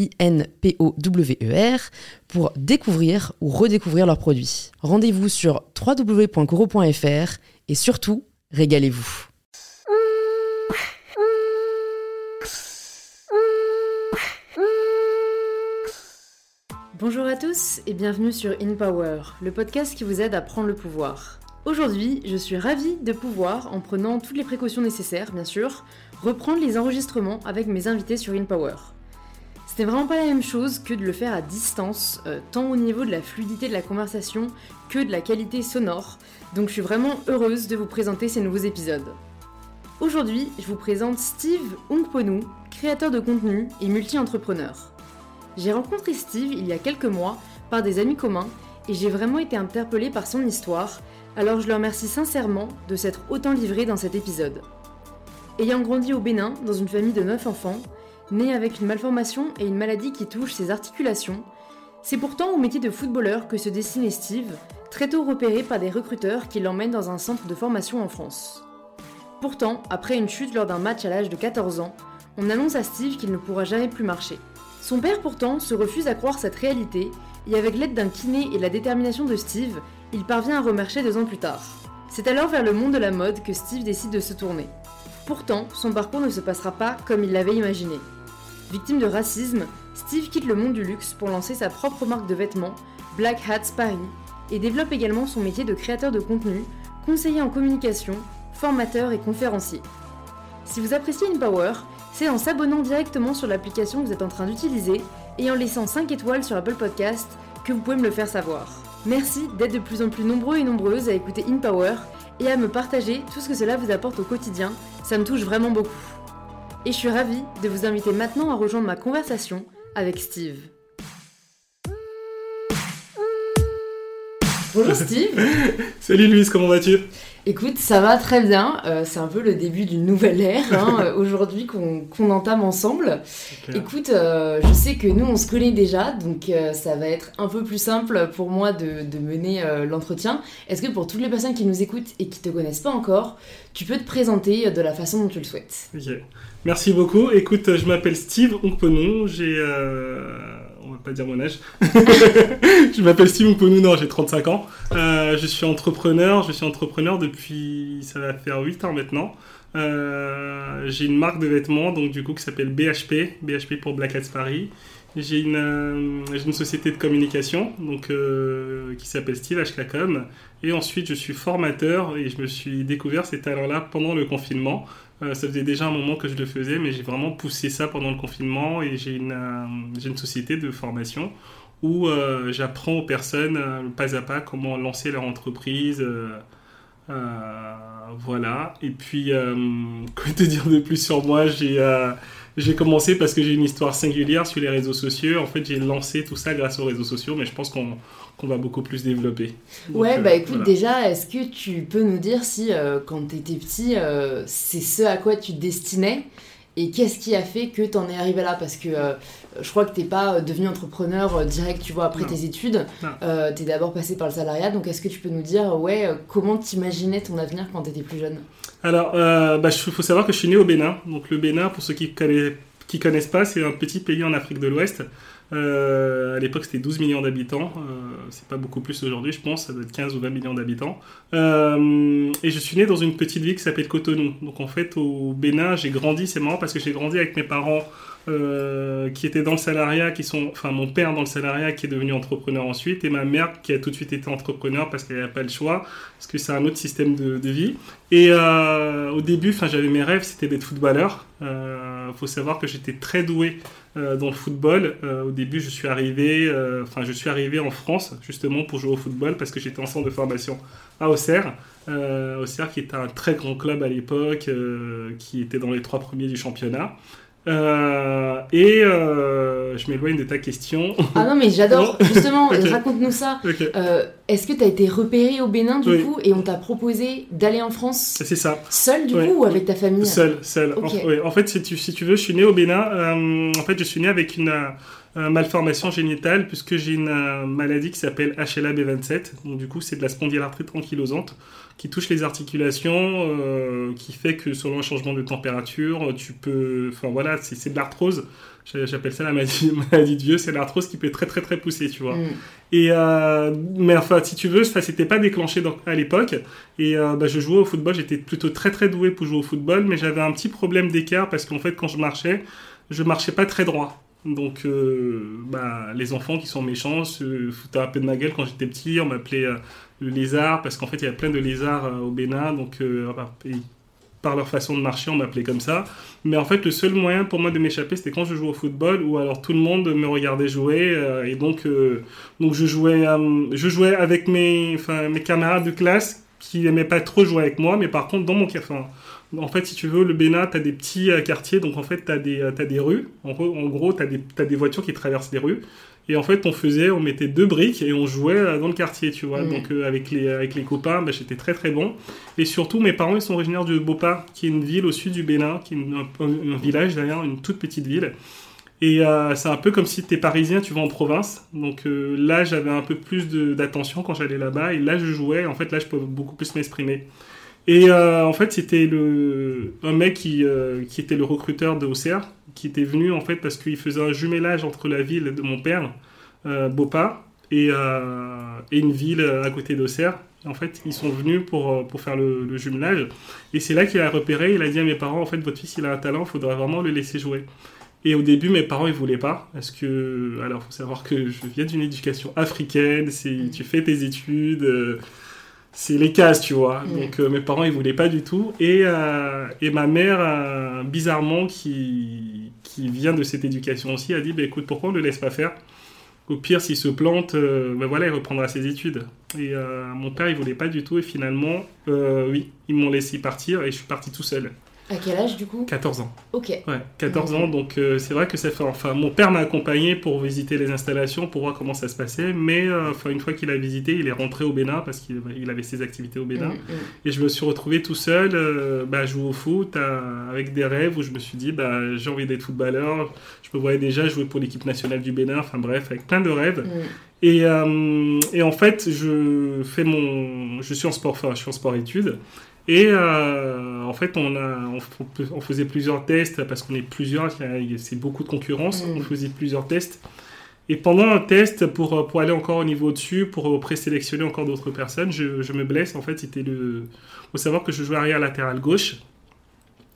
I-N-P-O-W-E-R, pour découvrir ou redécouvrir leurs produits. Rendez-vous sur www.coro.fr et surtout, régalez-vous. Bonjour à tous et bienvenue sur In Power, le podcast qui vous aide à prendre le pouvoir. Aujourd'hui, je suis ravie de pouvoir, en prenant toutes les précautions nécessaires bien sûr, reprendre les enregistrements avec mes invités sur In Power. C'était vraiment pas la même chose que de le faire à distance, euh, tant au niveau de la fluidité de la conversation que de la qualité sonore, donc je suis vraiment heureuse de vous présenter ces nouveaux épisodes. Aujourd'hui, je vous présente Steve Ungponu, créateur de contenu et multi-entrepreneur. J'ai rencontré Steve il y a quelques mois par des amis communs et j'ai vraiment été interpellée par son histoire, alors je le remercie sincèrement de s'être autant livré dans cet épisode. Ayant grandi au Bénin dans une famille de 9 enfants, né avec une malformation et une maladie qui touche ses articulations, c'est pourtant au métier de footballeur que se dessinait Steve, très tôt repéré par des recruteurs qui l'emmènent dans un centre de formation en France. Pourtant, après une chute lors d'un match à l'âge de 14 ans, on annonce à Steve qu'il ne pourra jamais plus marcher. Son père pourtant se refuse à croire cette réalité et avec l'aide d'un kiné et la détermination de Steve, il parvient à remarcher deux ans plus tard. C'est alors vers le monde de la mode que Steve décide de se tourner. Pourtant, son parcours ne se passera pas comme il l'avait imaginé. Victime de racisme, Steve quitte le monde du luxe pour lancer sa propre marque de vêtements, Black Hats Paris, et développe également son métier de créateur de contenu, conseiller en communication, formateur et conférencier. Si vous appréciez InPower, c'est en s'abonnant directement sur l'application que vous êtes en train d'utiliser et en laissant 5 étoiles sur Apple Podcast que vous pouvez me le faire savoir. Merci d'être de plus en plus nombreux et nombreuses à écouter InPower et à me partager tout ce que cela vous apporte au quotidien, ça me touche vraiment beaucoup et je suis ravie de vous inviter maintenant à rejoindre ma conversation avec Steve. Bonjour Steve Salut Louise, comment vas-tu? Écoute, ça va très bien. Euh, c'est un peu le début d'une nouvelle ère hein, euh, aujourd'hui qu'on entame ensemble. Écoute, euh, je sais que nous on se connaît déjà, donc ça va être un peu plus simple pour moi de, de mener l'entretien. Est-ce que pour toutes les personnes qui nous écoutent et qui te connaissent pas encore, tu peux te présenter de la façon dont tu le souhaites? Ok. Merci beaucoup. Écoute, je m'appelle Steve Onkponou. J'ai. Euh, pas dire mon âge. je m'appelle Steve Onkponou, non, j'ai 35 ans. Euh, je suis entrepreneur. Je suis entrepreneur depuis. Ça va faire 8 ans maintenant. Euh, j'ai une marque de vêtements, donc du coup, qui s'appelle BHP. BHP pour Black Hats Paris. J'ai une, une, société de communication donc, qui s'appelle Steve HKCom. Et ensuite, je suis formateur et je me suis découvert ces talents-là pendant le confinement. Euh, ça faisait déjà un moment que je le faisais, mais j'ai vraiment poussé ça pendant le confinement et j'ai une, euh, société de formation où euh, j'apprends aux personnes pas à pas comment lancer leur entreprise. voilà. Et puis, quoi te dire de plus sur moi? J'ai commencé parce que j'ai une histoire singulière sur les réseaux sociaux. En fait, j'ai lancé tout ça grâce aux réseaux sociaux, mais je pense qu'on qu'on va beaucoup plus développer. ouais, bah écoute, déjà, est-ce que tu peux nous dire si, quand tu étais petit, c'est ce à quoi tu te destinais et qu'est-ce qui a fait que tu en es arrivé là? Parce que je crois que tu n'es pas devenu entrepreneur direct, tu vois, après tes études. tu es d'abord passé par le salariat. Donc, est-ce que tu peux nous dire, ouais, comment t'imaginais ton avenir quand tu étais plus jeune? Alors, il euh, bah, faut savoir que je suis né au Bénin. Donc le Bénin, pour ceux qui ne qui connaissent pas, c'est un petit pays en Afrique de l'Ouest. Euh, à l'époque, c'était 12 millions d'habitants. Euh, c'est pas beaucoup plus aujourd'hui, je pense. Ça doit être 15 ou 20 millions d'habitants. Euh, et je suis né dans une petite ville qui s'appelle Cotonou. Donc, en fait, au Bénin, j'ai grandi. C'est marrant parce que j'ai grandi avec mes parents euh, qui étaient dans le salariat, qui sont, enfin mon père dans le salariat qui est devenu entrepreneur ensuite, et ma mère qui a tout de suite été entrepreneur parce qu'elle n'a pas le choix, parce que c'est un autre système de, vie. Et euh, au début, enfin j'avais mes rêves, c'était d'être footballeur. Il euh, faut savoir que j'étais très doué euh, dans le football. Euh, au début, je suis arrivé, euh, enfin je suis arrivé en France justement pour jouer au football parce que j'étais en centre de formation à Auxerre. Auxerre qui était un très grand club à l'époque, qui était dans les trois premiers du championnat. Euh, et euh, je m'éloigne de ta question. Ah non, mais j'adore. Justement, raconte-nous ça. Euh, Est-ce que tu as été repéré au Bénin du Oui. coup et on t'a proposé d'aller en France c'est ça. seul du Oui. coup ou avec ta famille? Seul, seul. En, fait, si tu, si tu veux, je suis né au Bénin. En fait, je suis né avec une malformation génitale puisque j'ai une euh, maladie qui s'appelle HLA-B27. Donc, du coup, c'est de la spondylarthrite ankylosante qui touche les articulations, euh, qui fait que selon un changement de température, tu peux... Enfin, voilà, c'est c'est de l'arthrose. J'a- J'appelle ça la maladie, maladie de vieux. C'est l'arthrose qui peut être très, très, très poussée, tu vois. Mm. Et euh, mais enfin, si tu veux, ça s'était pas déclenché dans- à l'époque. Et euh, bah, je jouais au football. J'étais plutôt très très doué pour jouer au football, mais j'avais un petit problème d'écart parce qu'en fait, quand je marchais, je marchais pas très droit. Donc, euh, bah, les enfants qui sont méchants se foutaient un peu de ma gueule quand j'étais petit. On m'appelait euh, le lézard parce qu'en fait, il y a plein de lézards euh, au Bénin. Donc, euh, et par leur façon de marcher, on m'appelait comme ça. Mais en fait, le seul moyen pour moi de m'échapper, c'était quand je jouais au football, ou alors tout le monde me regardait jouer, et donc, donc je jouais, je jouais avec mes, mes camarades de classe qui n'aimaient pas trop jouer avec moi, mais par contre, dans mon enfin, en fait, si tu veux, le Bénin, tu as des petits euh, quartiers, donc en fait, tu as, des, euh, t'as des rues. En gros, en gros tu as, t'as des voitures qui traversent les rues. Et en fait, on faisait, on mettait deux briques et on jouait euh, dans le quartier, tu vois. Mm. Donc, euh, avec, les, avec les copains, bah, j'étais très très bon. Et surtout, mes parents, ils sont originaires de Bopa, qui est une ville au sud du Bénin, qui est une- un, un village d'ailleurs, une toute petite ville. Et euh, c'est un peu comme si tu es parisien, tu vas en province. Donc euh, là, j'avais un peu plus d'attention quand j'allais là-bas. Et là, je jouais. En fait, là, je pouvais beaucoup plus m'exprimer. Et euh, en fait, c'était le un mec qui, euh, qui était le recruteur de OCR, qui était venu en fait parce qu'il faisait un jumelage entre la ville de mon père, euh, Bopa, et, euh, et une ville à côté d'Auxerre. En fait, ils sont venus pour, euh, pour faire le, le jumelage. Et c'est là qu'il a repéré, il a dit à mes parents, en fait, votre fils, il a un talent, il faudra vraiment le laisser jouer. Et au début, mes parents, ils voulaient pas, parce que, alors, faut savoir que je viens d'une éducation africaine, tu fais tes études, euh, c'est les cases, tu vois. Donc, euh, mes parents, ils voulaient pas du tout. Et, euh, et ma mère, euh, bizarrement, qui, qui vient de cette éducation aussi, a dit, bah, écoute, pourquoi on ne le laisse pas faire? Au pire, s'il se plante, ben voilà, il reprendra ses études. Et mon père, il voulait pas du tout. Et finalement, oui, ils m'ont laissé partir et je suis parti tout seul. À quel âge du coup? 14 ans. Ok. Ouais, 14 Mhm. ans, donc euh, c'est vrai que ça fait. Enfin, mon père m'a accompagné pour visiter les installations, pour voir comment ça se passait, mais euh, enfin, une fois qu'il a visité, il est rentré au Bénin parce qu'il il avait ses activités au Bénin. Mm, mm. Et je me suis retrouvé tout seul, euh, bah, jouer au foot, à- avec des rêves où je me suis dit, bah, j'ai envie d'être footballeur. Je me voyais déjà jouer pour l'équipe nationale du Bénin, enfin bref, avec plein de rêves. Mm. Et, euh, et en fait, je fais mon, je suis en sport, enfin, je suis en sport études. Et euh, en fait, on, a, on, f- on faisait plusieurs tests parce qu'on est plusieurs, il il c'est beaucoup de concurrence. Mm. On faisait plusieurs tests. Et pendant un test, pour, pour aller encore au niveau au-dessus, pour présélectionner encore d'autres personnes, je, je me blesse. En fait, c'était le. faut savoir que je jouais arrière latéral gauche.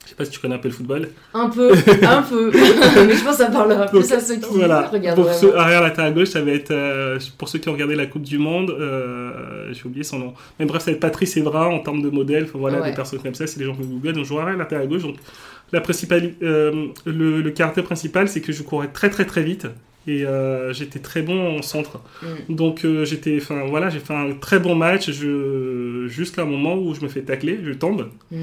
Je sais pas si tu connais un peu le football. Un peu, un peu. Mais je pense que ça parlera plus Donc, à ceux qui Voilà, regardent pour ceux, arrière latéral gauche, ça va être, euh, pour ceux qui ont regardé la Coupe du Monde, euh, j'ai oublié son nom. Mais bref, ça va être Patrice Evra en termes de modèle, voilà, Ouais. des personnes comme ça, c'est les gens que Google. Donc je joue arrière latéral gauche. Donc la principale, euh, le, le caractère principal, c'est que je courais très très très vite. Et euh, j'étais très bon en centre. Mm. Donc euh, j'étais, enfin voilà, j'ai fait un très bon match je, jusqu'à un moment où je me fais tacler, je tombe. Mm.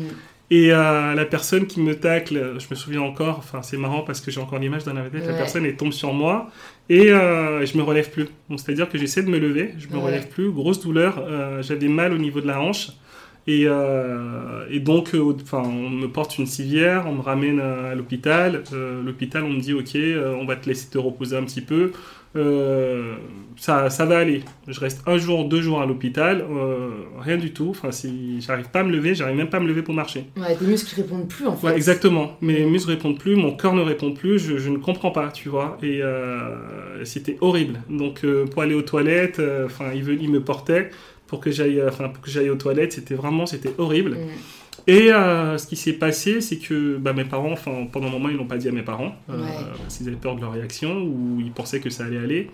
Et euh, la personne qui me tacle, je me souviens encore, enfin c'est marrant parce que j'ai encore l'image dans la tête, la personne elle tombe sur moi et euh, je me relève plus. Donc c'est-à-dire que j'essaie de me lever, je me Ouais. relève plus, grosse douleur, euh, j'avais mal au niveau de la hanche. Et, euh, et donc, euh, enfin, on me porte une civière, on me ramène à, à l'hôpital. Euh, l'hôpital, on me dit, ok, euh, on va te laisser te reposer un petit peu. Euh, ça, ça va aller. Je reste un jour, deux jours à l'hôpital, euh, rien du tout. Enfin, si j'arrive pas à me lever, j'arrive même pas à me lever pour marcher. Ouais, tes muscles répondent plus en fait. Ouais, exactement. Mes muscles répondent plus, mon cœur ne répond plus, je, je ne comprends pas, tu vois. Et euh, c'était horrible. Donc euh, pour aller aux toilettes, enfin il, me portait pour que j'aille, enfin pour que j'aille aux toilettes, c'était vraiment, c'était horrible. Mm. Et euh, ce qui s'est passé, c'est que bah, mes parents, enfin, pendant un moment, ils n'ont pas dit à mes parents, euh, Ouais. parce qu'ils avaient peur de leur réaction ou ils pensaient que ça allait aller.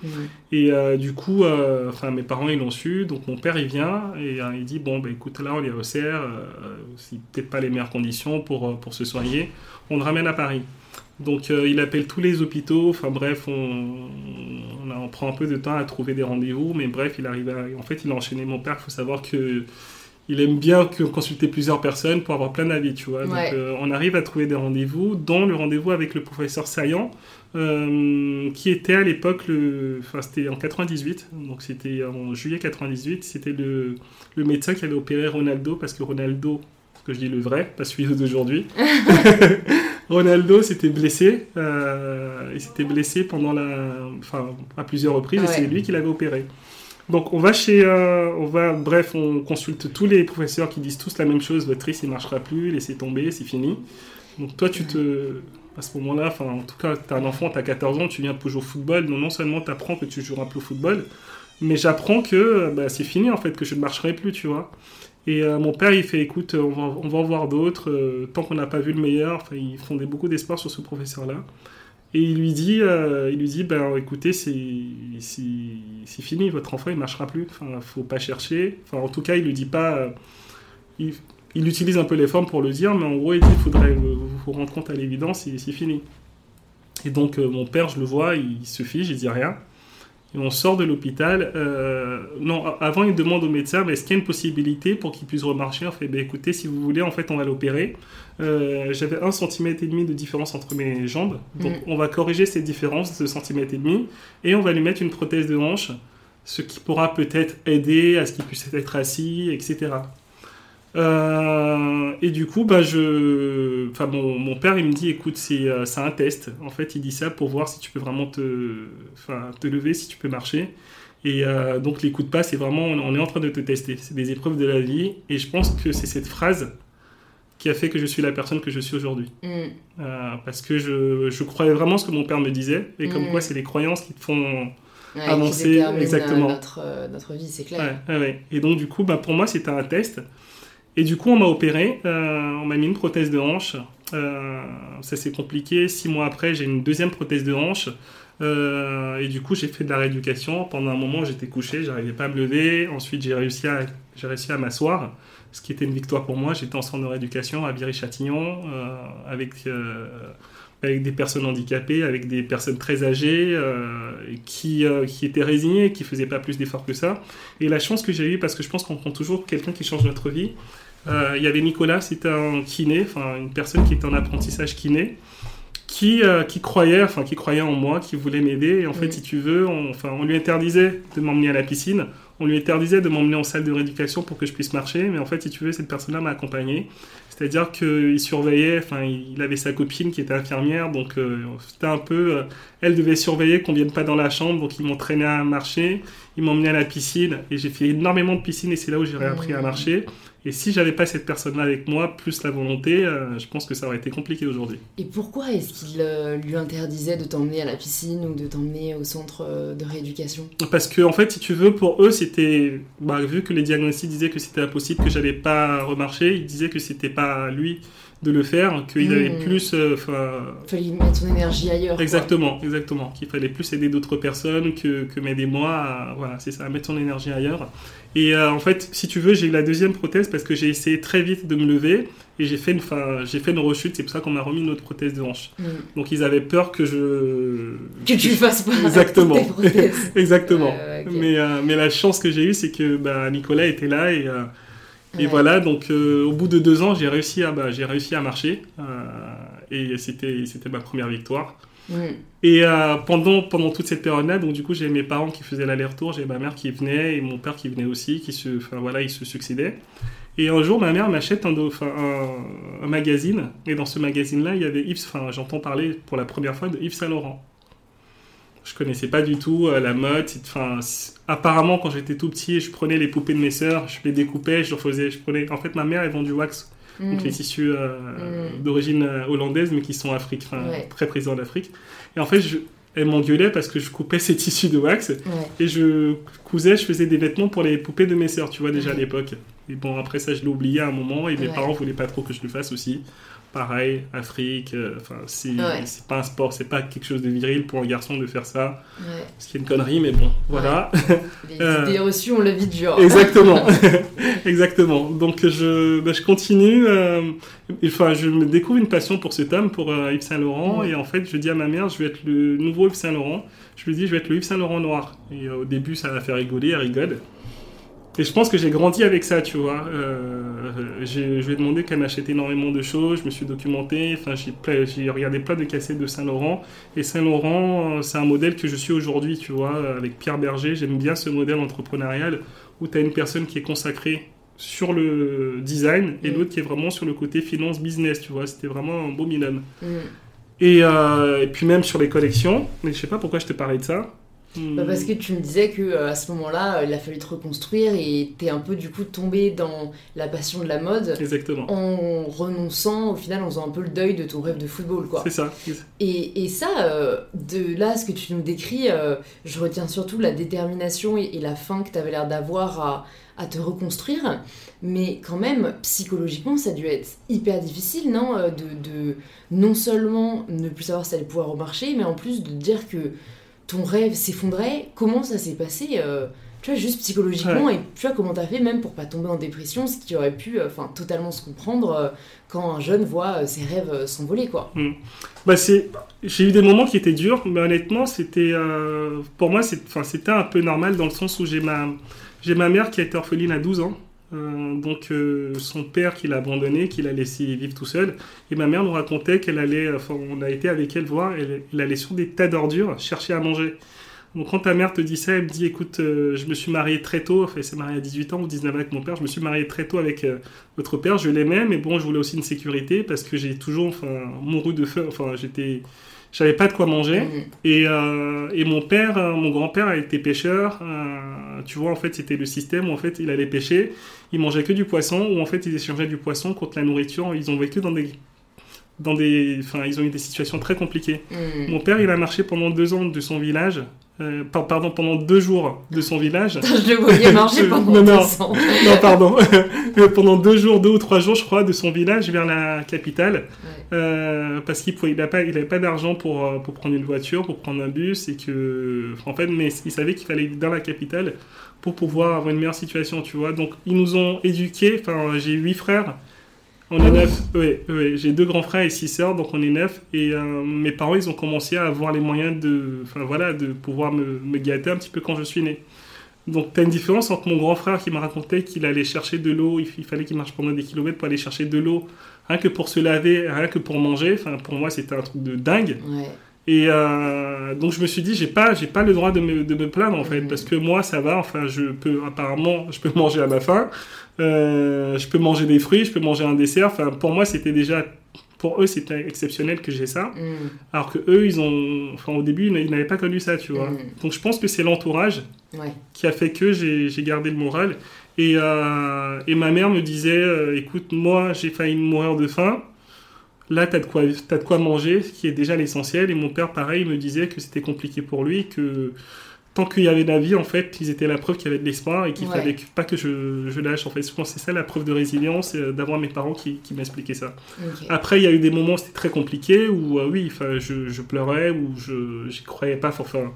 Et euh, du coup, euh, enfin, mes parents, ils l'ont su. Donc mon père, il vient et euh, il dit bon, bah, écoute, là, on est au CR, euh, c'est peut-être pas les meilleures conditions pour, pour se soigner. On le ramène à Paris. Donc euh, il appelle tous les hôpitaux. Enfin bref, on, on, on prend un peu de temps à trouver des rendez-vous, mais bref, il arrive à, en fait, il a enchaîné mon père. Il faut savoir que il aime bien consulter plusieurs personnes pour avoir plein d'avis, tu vois. Ouais. Donc euh, on arrive à trouver des rendez-vous, dont le rendez-vous avec le professeur Saillant, euh, qui était à l'époque, le... enfin c'était en 98, donc c'était en juillet 98, c'était le, le médecin qui avait opéré Ronaldo, parce que Ronaldo, ce que je dis le vrai, pas celui d'aujourd'hui, Ronaldo s'était blessé, euh, il s'était blessé pendant la, enfin à plusieurs reprises, et c'est lui qui l'avait opéré. Donc on va chez, euh, on va, bref, on consulte tous les professeurs qui disent tous la même chose. Votre risque il marchera plus, laissez tomber, c'est fini. Donc toi tu te, à ce moment-là, enfin en tout cas, t'as un enfant, t'as 14 ans, tu viens pour jouer au football. Donc non seulement t'apprends que tu joueras plus au football, mais j'apprends que euh, bah, c'est fini en fait, que je ne marcherai plus, tu vois. Et euh, mon père il fait, écoute, on va, on va en voir d'autres. euh, tant qu'on n'a pas vu le meilleur, enfin ils fondait beaucoup d'espoir sur ce professeur-là. Et il lui dit, euh, il lui dit, ben écoutez, c'est fini, votre enfant il marchera plus. Enfin, faut pas chercher. Enfin, en tout cas, il lui dit pas. euh, il, il utilise un peu les formes pour le dire, mais en gros, il dit, faudrait vous, rendre compte à l'évidence, c'est fini. Et donc, euh, mon père, je le vois, il se fige, il dit rien. Et on sort de l'hôpital. euh, non, avant, il demande au médecin, mais est-ce qu'il y a une possibilité pour qu'il puisse remarcher? On fait, ben écoutez, si vous voulez, en fait, on va l'opérer. Euh, J'avais un centimètre et demi de différence entre mes jambes. Donc, Mm. on va corriger cette différence de centimètre et demi et on va lui mettre une prothèse de hanche, ce qui pourra peut-être aider à ce qu'il puisse être assis, etc. Euh, et du coup, bah, je... enfin, mon, mon père, il me dit, écoute, c'est euh, un test. En fait, il dit ça pour voir si tu peux vraiment te, enfin, te lever, si tu peux marcher. Et euh, donc, l'écoute pas, c'est vraiment, on est en train de te tester. C'est des épreuves de la vie. Et je pense que c'est cette phrase qui a fait que je suis la personne que je suis aujourd'hui. Mhm. Euh, parce que je, je croyais vraiment ce que mon père me disait. Et comme Mm. quoi, c'est les croyances qui te font Ouais, Avancer, exactement. Notre, notre vie, c'est clair. Ouais, ouais, ouais. Et donc, du coup, bah, pour moi, c'était un test. Et du coup, on m'a opéré. euh, on m'a mis une prothèse de hanche. Euh, ça, c'est compliqué. Six mois après, j'ai une deuxième prothèse de hanche. Euh, et du coup, j'ai fait de la rééducation. Pendant un moment, j'étais couché, j'arrivais pas à me lever. Ensuite, j'ai réussi à, m'asseoir, ce qui était une victoire pour moi. J'étais en centre de rééducation à Viry-Châtillon avec, des personnes handicapées, avec des personnes très âgées qui, qui étaient résignées, qui faisaient pas plus d'efforts que ça. Et la chance que j'ai eue, parce que je pense qu'on prend toujours quelqu'un qui change notre vie. Euh, Il y avait Nicolas, c'était un kiné, enfin une personne qui était en apprentissage kiné, qui, euh, qui croyait, enfin qui croyait en moi, qui voulait m'aider. Et en fait, si tu veux, on, enfin, on lui interdisait de m'emmener à la piscine, on lui interdisait de m'emmener en salle de rééducation pour que je puisse marcher. Mais en fait, si tu veux, cette personne-là m'a accompagné. C'est-à-dire qu'il surveillait, enfin, il avait sa copine qui était infirmière, donc euh, c'était un peu, euh, elle devait surveiller qu'on vienne pas dans la chambre, donc il m'entraînait à marcher, il m'emmenait à la piscine, et j'ai fait énormément de piscine, et c'est là où j'ai réappris à marcher. Et si j'avais pas cette personne-là avec moi, plus la volonté, euh, je pense que ça aurait été compliqué aujourd'hui. Et pourquoi est-ce qu'il euh, lui interdisait de t'emmener à la piscine ou de t'emmener au centre euh, de rééducation? Parce que, en fait, si tu veux, pour eux, c'était. Bah, vu que les diagnostics disaient que c'était impossible, que j'allais pas remarcher, ils disaient que c'était pas lui de le faire, qu'il Mm. avait plus. euh, Enfin. Fallait mettre son énergie ailleurs. quoi. exactement, exactement. Qu'il fallait plus aider d'autres personnes que, que m'aider moi à. Voilà, c'est ça, à mettre son énergie ailleurs. Et euh, en fait, si tu veux, j'ai eu la deuxième prothèse parce que j'ai essayé très vite de me lever et j'ai fait une, enfin, j'ai fait une rechute, c'est pour ça qu'on m'a remis une autre prothèse de hanche. Mm. Donc ils avaient peur que je. Que tu le fasses pas. Exactement. Exactement. Ouais, mais, euh, mais la chance que j'ai eue, c'est que bah, Nicolas était là et, euh, et Ouais. voilà. Donc euh, au bout de deux ans, j'ai réussi à, bah, j'ai réussi à marcher euh, et c'était, c'était ma première victoire. Mm. Et euh, pendant, pendant toute cette période-là, donc du coup, j'ai mes parents qui faisaient l'aller-retour, j'ai ma mère qui venait et mon père qui venait aussi, qui se, enfin voilà, ils se succédaient. Et un jour, ma mère m'achète un, un magazine, et dans ce magazine-là, il y avait Yves, enfin, j'entends parler pour la première fois de Yves Saint Laurent. Je connaissais pas du tout euh, la mode. Enfin, apparemment, quand j'étais tout petit, je prenais les poupées de mes sœurs, je les découpais, je leur faisais, je prenais. En fait, ma mère, elle vend du wax donc Mm. les tissus euh, Mm. d'origine euh, hollandaise, mais qui sont afrique, enfin, Ouais. très présents en Afrique. Et en fait, je, elle m'engueulait parce que je coupais ces tissus de wax Ouais. et je cousais, je faisais des vêtements pour les poupées de mes sœurs, tu vois, déjà à l'époque. Et bon, après ça, je l'ai oublié à un moment et mes Ouais. parents voulaient pas trop que je le fasse aussi. Pareil, Afrique, euh, enfin, c'est Ouais. c'est pas un sport, c'est pas quelque chose de viril pour un garçon de faire ça. Ouais. Ce qui est une connerie, mais bon, voilà. Les Euh. idées reçues, on le vit dur. Exactement, exactement. Donc je, bah, je continue. euh, enfin, je me découvre une passion pour cet homme, pour Yves Saint Laurent, et en fait, je dis à ma mère, je vais être le nouveau Yves Saint Laurent. Je lui dis, je vais être le Yves Saint Laurent noir. Et au début, ça l'a fait rigoler, elle rigole. Et je pense que j'ai grandi avec ça, tu vois. Euh, je lui ai demandé qu'elle m'achète énormément de choses, je me suis documenté, enfin, j'ai regardé plein de cassettes de Saint-Laurent. Et Saint-Laurent, euh, c'est un modèle que je suis aujourd'hui, tu vois, avec Pierre Berger. J'aime bien ce modèle entrepreneurial où tu as une personne qui est consacrée sur le design et Mm. l'autre qui est vraiment sur le côté finance business, tu vois. C'était vraiment un beau binôme. Mm. Et, euh, et puis même sur les collections, mais je sais pas pourquoi je te parlais de ça. Bah, parce que tu me disais que euh, à ce moment-là, euh, il a fallu te reconstruire et t'es un peu du coup tombé dans la passion de la mode Exactement. en renonçant, au final, en faisant un peu le deuil de ton rêve de football, quoi. C'est ça. Et, et ça, euh, de là, ce que tu nous décris, je retiens surtout la détermination et, et la faim que tu avais l'air d'avoir à, à te reconstruire. Mais quand même, psychologiquement, ça a dû être hyper difficile, non de, de non seulement ne plus savoir si ça allait pouvoir remarcher, mais en plus de dire que ton rêve s'effondrait. Comment ça s'est passé euh, tu vois, juste psychologiquement, et tu vois comment t'as fait même pour pas tomber en dépression, ce qui aurait pu euh, totalement se comprendre euh, quand un jeune voit ses rêves s'envoler, quoi. Bah c'est, j'ai eu des moments qui étaient durs, mais honnêtement, c'était, pour moi, c'est, c'était un peu normal dans le sens où j'ai ma, j'ai ma mère qui a été orpheline à 12 ans. Euh, donc euh, son père qui l'a abandonné, qui l'a laissé vivre tout seul. Et ma mère nous racontait qu'elle allait, enfin on a été avec elle voir, elle, allait sur des tas d'ordures chercher à manger. Donc quand ta mère te dit ça, elle me dit écoute, euh, je me suis mariée très tôt, enfin elle s'est mariée à 18 ans ou 19 ans avec mon père, je me suis mariée très tôt avec euh, votre père, je l'aimais, mais bon je voulais aussi une sécurité parce que j'ai toujours enfin, mouru de faim, enfin j'étais... J'avais pas de quoi manger. Mm. Et, euh, et mon père, euh, mon grand-père a été pêcheur. euh, tu vois, en fait, c'était le système où en fait il allait pêcher. Il mangeait que du poisson, ou en fait ils échangeaient du poisson contre la nourriture. Ils ont vécu dans des, dans des, enfin, ils ont eu des situations très compliquées. Mm. Mon père, il a marché pendant deux ans de son village. Euh, par- pardon, pendant deux jours de son village. je le voyais marcher pendant Non, non. ans. non, pardon. pendant deux jours, deux ou trois jours, je crois, de son village vers la capitale. Ouais. Euh, parce qu'il n'avait pas, il avait pas d'argent pour, euh, pour prendre une voiture, pour prendre un bus, et que, en fait, mais il savait qu'il fallait dans la capitale pour pouvoir avoir une meilleure situation, tu vois. Donc, ils nous ont éduqués, enfin, j'ai huit frères, on est neuf, ouais, j'ai deux grands frères et six sœurs, donc on est neuf, et euh, mes parents, ils ont commencé à avoir les moyens de, enfin, voilà, de pouvoir me, gâter un petit peu quand je suis né. Donc, tu as une différence entre mon grand frère qui me racontait qu'il allait chercher de l'eau, il, fallait qu'il marche pendant des kilomètres pour aller chercher de l'eau, rien que pour se laver, rien que pour manger. Enfin, pour moi, c'était un truc de dingue. Et euh, donc, je me suis dit, j'ai pas, j'ai pas le droit de me, de me plaindre, en fait, parce que moi, ça va. Enfin, je peux, apparemment, je peux manger à ma faim, euh, je peux manger des fruits, je peux manger un dessert. Enfin, pour moi, c'était déjà, pour eux, c'était exceptionnel que j'ai ça. Mm. Alors que eux, ils ont, enfin, au début, ils n'avaient pas connu ça, tu vois. Mhm. Donc, je pense que c'est l'entourage Ouais. qui a fait que j'ai gardé le moral. Et, euh, et ma mère me disait, écoute, moi j'ai failli mourir de faim. Là, t'as de quoi, t'as de quoi manger, ce qui est déjà l'essentiel. Et mon père, pareil, me disait que c'était compliqué pour lui, que tant qu'il y avait de la vie, en fait, ils étaient la preuve qu'il y avait de l'espoir et qu'il Ouais. fallait pas que je, je lâche. En fait, je pense c'est ça la preuve de résilience, euh, d'avoir mes parents qui, qui m'expliquaient ça. Après, il y a eu des moments où c'était très compliqué, où euh, oui, je, je pleurais, où je j'y croyais pas, enfin,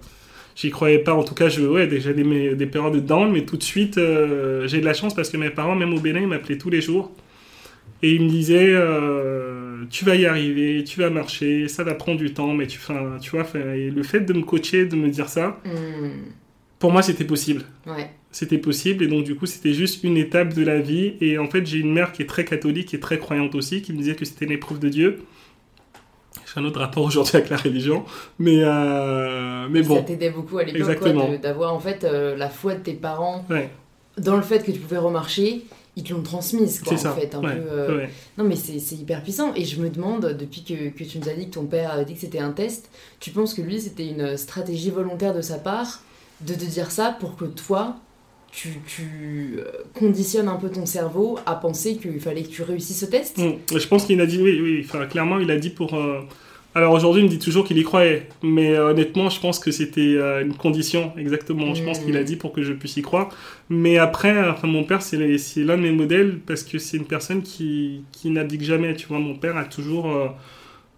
j'y croyais pas. En tout cas, je, ouais, déjà des, des périodes de down, mais tout de suite, euh, j'ai de la chance parce que mes parents, même au Bénin, ils m'appelaient tous les jours. Et ils me disaient, euh, tu vas y arriver, tu vas marcher, ça va prendre du temps, mais tu, enfin, tu vois, et le fait de me coacher, de me dire ça, Mm. pour moi, c'était possible Ouais. c'était possible et donc du coup c'était juste une étape de la vie et en fait j'ai une mère qui est très catholique et très croyante aussi qui me disait que c'était une épreuve de Dieu j'ai un autre rapport aujourd'hui avec la religion mais euh, mais Ça bon t'aidait beaucoup à l'époque, d'avoir en fait euh, la foi de tes parents ouais dans le fait que tu pouvais remarcher. Ils te l'ont transmise, quoi, c'est en ça fait. Un ouais, peu, euh, ouais. Non, mais c'est c'est hyper puissant. Et je me demande, depuis que, que tu nous as dit que ton père avait dit que c'était un test, tu penses que lui, c'était une stratégie volontaire de sa part de te dire ça pour que toi, tu, tu euh, conditionnes un peu ton cerveau à penser qu'il fallait que tu réussisses ce test? Mm. je pense qu'il a dit oui oui enfin clairement il a dit pour euh, Alors aujourd'hui, il me dit toujours qu'il y croyait, mais euh, honnêtement, je pense que c'était euh, une condition, exactement. Je pense qu'il a Mm. dit pour que je puisse y croire. Mais après, enfin, mon père, c'est l'un de mes modèles parce que c'est une personne qui, qui n'abdique jamais. Tu vois, mon père a toujours, euh,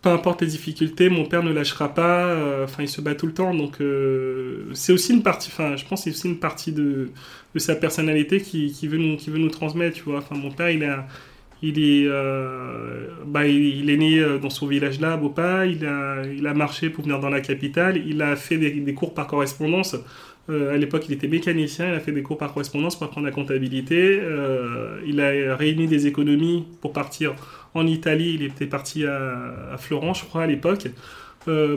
peu importe les difficultés, mon père ne lâchera pas. Enfin, il se bat tout le temps. Donc, euh, c'est aussi une partie. Enfin, je pense que c'est aussi une partie de, de sa personnalité qui, qui veut nous, qui veut nous transmettre. Tu vois, enfin, mon père, il a il est, euh, bah, il, il est né euh, dans son village là, à Bopa. Il a, il a marché pour venir dans la capitale. Il a fait des, des cours par correspondance. Euh, à l'époque, il était mécanicien. Il a fait des cours par correspondance pour apprendre la comptabilité. Euh, il a réuni des économies pour partir en Italie. Il était parti à, à Florence, je crois, à l'époque,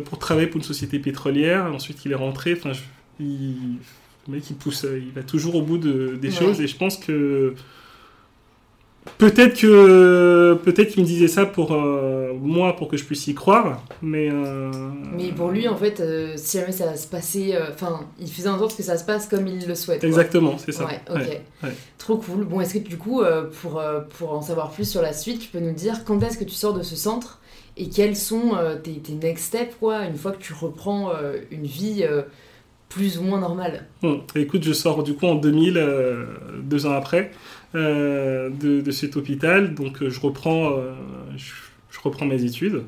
pour travailler pour une société pétrolière. Ensuite, il est rentré. Enfin, je- il, le mec, il pousse. Il va toujours au bout de, des Ouais. choses. Et je pense que Peut-être que peut-être qu'il me disait ça pour euh, moi pour que je puisse y croire, mais euh, Mais pour lui, en fait, euh, si jamais ça se passait. Enfin, il faisait en sorte que ça se passe comme il le souhaite. quoi. exactement, c'est ça. Ouais, ok. Ouais, ouais. Trop cool. Bon, est-ce que du coup, pour, pour en savoir plus sur la suite, tu peux nous dire quand est-ce que tu sors de ce centre et quels sont tes, tes next steps, quoi, une fois que tu reprends une vie plus ou moins normale? Bon, écoute, je sors du coup en 2000, euh, deux ans après, euh, de, de cet hôpital, donc euh, je reprends, euh, je, je reprends mes études.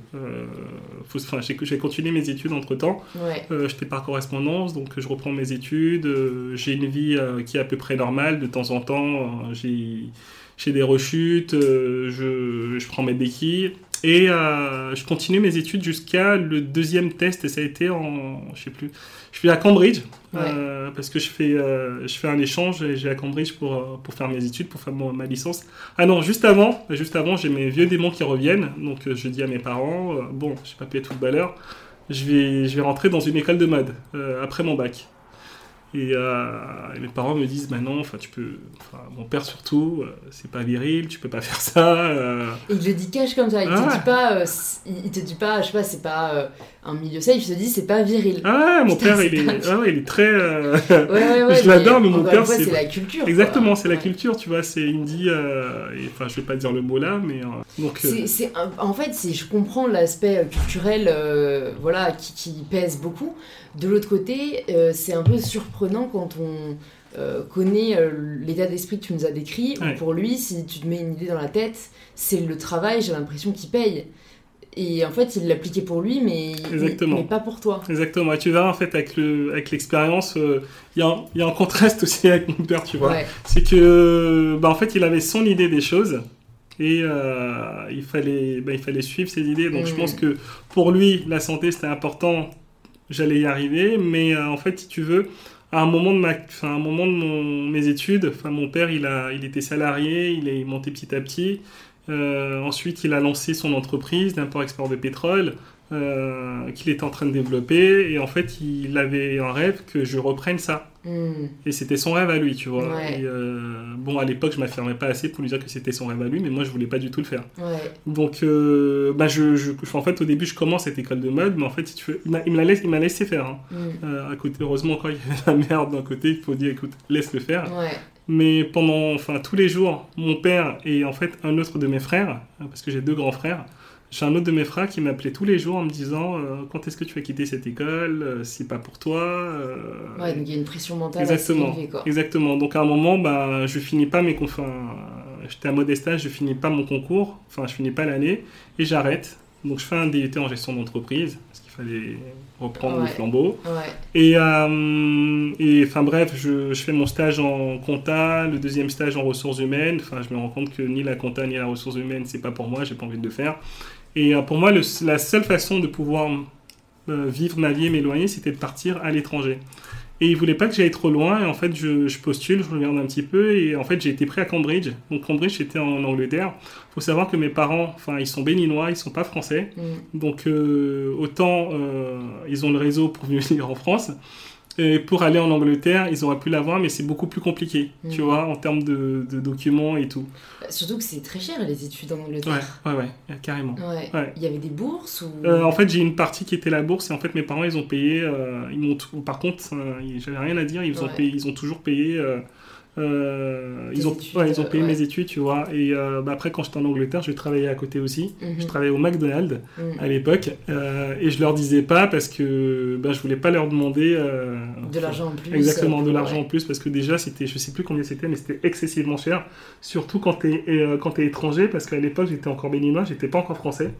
Enfin, j'ai continué mes études entre temps. Ouais. J'étais par correspondance, donc je reprends mes études. j'ai une vie qui est à peu près normale. De temps en temps, j'ai j'ai des rechutes, je, je prends mes béquilles. Et euh, je continue mes études jusqu'à le deuxième test, et ça a été en. Je sais plus. Je suis à Cambridge, euh, parce que je fais, euh, je fais un échange et j'ai à Cambridge pour, pour faire mes études, pour faire mon- ma licence. Ah non, juste avant, juste avant j'ai mes vieux démons qui reviennent. Donc je dis à mes parents Bon, je pas payé tout le valeur je vais, je vais rentrer dans une école de mode après mon bac. Et, euh, et mes parents me disent, bah non, enfin tu peux, enfin mon père surtout, euh, c'est pas viril, tu peux pas faire ça. euh. Et il le dit cash comme ça, il Ah te dit pas, c- il te dit pas, je sais pas, c'est pas un milieu safe, il te dit c'est pas viril. Ah ouais, mon Putain, père il est, ah il est très. Ouais, ouais, ouais. Je l'adore, mais mon père, c'est- c'est la culture. Exactement, c'est la culture, tu vois. C'est, il me dit, enfin je vais pas dire le mot là, mais donc. un- en fait, je comprends l'aspect culturel voilà, qui, qui pèse beaucoup. De l'autre côté, euh, c'est un peu surprenant quand on euh, connaît euh, l'état d'esprit que tu nous as décrit. où pour lui, si tu te mets une idée dans la tête, c'est le travail, j'ai l'impression qu'il paye. Et en fait, il l'appliquait pour lui, mais, Exactement. mais pas pour toi. Exactement. Et tu verras en fait avec le, avec l'expérience, euh, il y, a un- il y a un contraste aussi avec mon père, tu vois. Ouais. c'est que bah, en fait il avait son idée des choses et euh, il fallait bah, il fallait suivre ses idées donc je Mm. pense que pour lui la santé c'était important j'allais y arriver mais euh, en fait si tu veux à un moment de ma à un moment de mon- mes études enfin mon père il a il était salarié il est monté petit à petit Euh, ensuite il a lancé son entreprise d'import-export de pétrole euh, qu'il était en train de développer et en fait il avait un rêve que je reprenne ça Hmm. et c'était son rêve à lui, tu vois. Ouais. Et, euh, bon, à l'époque, je m'affirmais pas assez pour lui dire que c'était son rêve à lui, mais moi, je voulais pas du tout le faire. Ouais. Donc, euh, bah, je, je- en fait, au début, je commence cette école de mode, mais en fait, si tu veux, il m'a il me la laisse- il m'a laissé faire. hein. Hmm. Euh, à côté, heureusement, quand il y avait la merde d'un côté, il faut dire, écoute, laisse le faire. Ouais. Mais pendant, enfin, tous les jours, mon père et en fait un autre de mes frères, hein, parce que j'ai deux grands frères, j'ai un autre de mes frères qui m'appelait tous les jours en me disant euh, quand est-ce que tu vas quitter cette école, Euh, c'est pas pour toi. euh, Ouais, donc il y a une pression mentale Exactement. quoi. Exactement. Donc à un moment, bah, je finis pas mes conf- enfin, j'étais à Modestage, je finis pas mon concours, enfin je finis pas l'année et j'arrête. Donc je fais un DUT en gestion d'entreprise parce qu'il fallait reprendre le Ouais. flambeau. Ouais. Et, et enfin bref, je, je fais mon stage en compta, le deuxième stage en ressources humaines. Enfin, je me rends compte que ni la compta ni la ressources humaines, c'est pas pour moi, j'ai pas envie de le faire. Et euh, pour moi, le- la seule façon de pouvoir euh, vivre ma vie et m'éloigner, c'était de partir à l'étranger. Et il voulait pas que j'aille trop loin, et en fait, je, je postule, je regarde un petit peu, et en fait, j'ai été pris à Cambridge. Donc, Cambridge, c'était en Angleterre. faut savoir que mes parents, enfin, ils sont béninois, ils sont pas français. Hmm. Donc euh, autant euh, ils ont le réseau pour venir en France. Et pour aller en Angleterre, ils auraient pu l'avoir, mais c'est beaucoup plus compliqué, Mm. tu vois, en termes de, de documents et tout. Bah, Surtout que c'est très cher les études en Angleterre. ouais, ouais, carrément. Ouais. Ouais. Il y avait des bourses ou? Euh, en fait, j'ai une partie qui était la bourse, et en fait, mes parents, ils ont payé. euh, ils m'ont Par contre, euh, j'avais rien à dire, ils ont, payé, ils ont toujours payé euh, ils, ont, études, ouais, ils ont payé ouais. mes études, tu vois. Et euh, bah, après, quand j'étais en Angleterre, je travaillais à côté aussi. Mhm. Je travaillais au McDonald's Mhm. à l'époque. euh, et je leur disais pas parce que bah, je voulais pas leur demander. De l'argent en plus. Exactement, de l'argent en plus, parce que déjà, c'était, je sais plus combien c'était, mais c'était excessivement cher. Surtout quand tu es, t'es étranger, parce qu'à l'époque, j'étais encore béninois, j'étais pas encore français.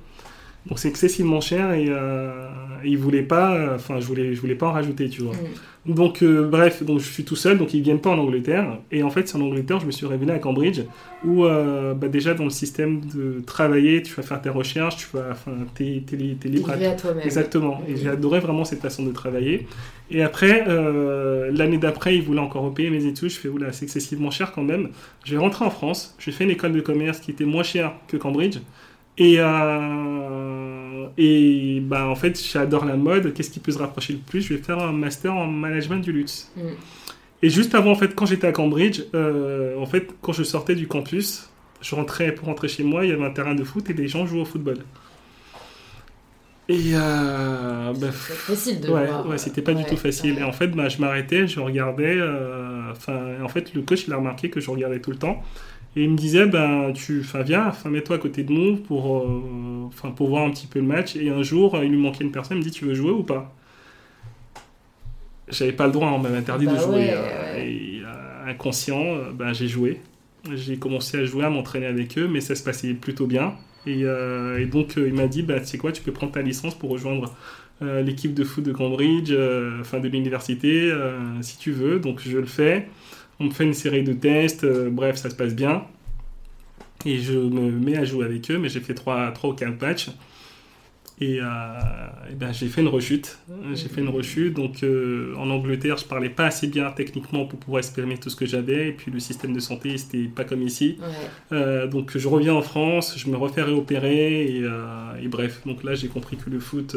Donc c'est excessivement cher et euh, ils voulaient pas, enfin, je voulais, je voulais pas en rajouter, tu vois. Mhm. Donc, euh, bref, donc je suis tout seul, donc ils viennent pas en Angleterre. Et en fait, c'est en Angleterre, je me suis révélé à Cambridge, où euh, bah, déjà dans le système de travailler, tu vas faire tes recherches, tu vas, enfin, t'es, t'es, li- t'es libre à toi-même. Exactement. Et j'ai adoré vraiment cette façon de travailler. Et après, euh, l'année d'après, ils voulaient encore repayer mes études. Je fais, oula, c'est excessivement cher quand même. Je vais rentrer en France. J'ai fait une école de commerce qui était moins chère que Cambridge. Et, euh, et bah, en fait, j'adore la mode. Qu'est-ce qui peut se rapprocher le plus? Je vais faire un master en management du luxe. Mhm. Et juste avant, en fait, quand j'étais à Cambridge, euh, en fait, quand je sortais du campus, je rentrais pour rentrer chez moi, il y avait un terrain de foot et les gens jouaient au football. Et euh, bah, facile de ouais, voir. ouais, c'était pas du tout facile. ouais. Et en fait, bah, je m'arrêtais, je regardais. euh, Enfin, en fait, le coach il a remarqué que je regardais tout le temps. Et il me disait, ben, tu, enfin, viens, mets-toi à côté de nous pour, euh, pour voir un petit peu le match. Et un jour, il lui manquait une personne, il me dit, tu veux jouer ou pas? J'avais pas le droit, on m'avait interdit Bah de jouer. ouais, euh, ouais. Et euh, inconscient, euh, ben, j'ai joué. J'ai commencé à jouer, à m'entraîner avec eux, mais ça se passait plutôt bien. Et, euh, et donc, euh, il m'a dit, bah, tu sais quoi, tu peux prendre ta licence pour rejoindre euh, l'équipe de foot de Cambridge, euh, enfin de l'université, euh, si tu veux. Donc, je le fais. On me fait une série de tests, euh, bref, ça se passe bien. Et je me mets à jouer avec eux, mais j'ai fait 3, trois ou 4 matchs. Et, euh, et ben, j'ai fait une rechute. J'ai fait une rechute. Donc, euh, en Angleterre, je parlais pas assez bien techniquement pour pouvoir exprimer tout ce que j'avais. Et puis, le système de santé, c'était pas comme ici. Ouais. Donc je reviens en France, je me refais réopérer et, et bref, donc là j'ai compris que le foot,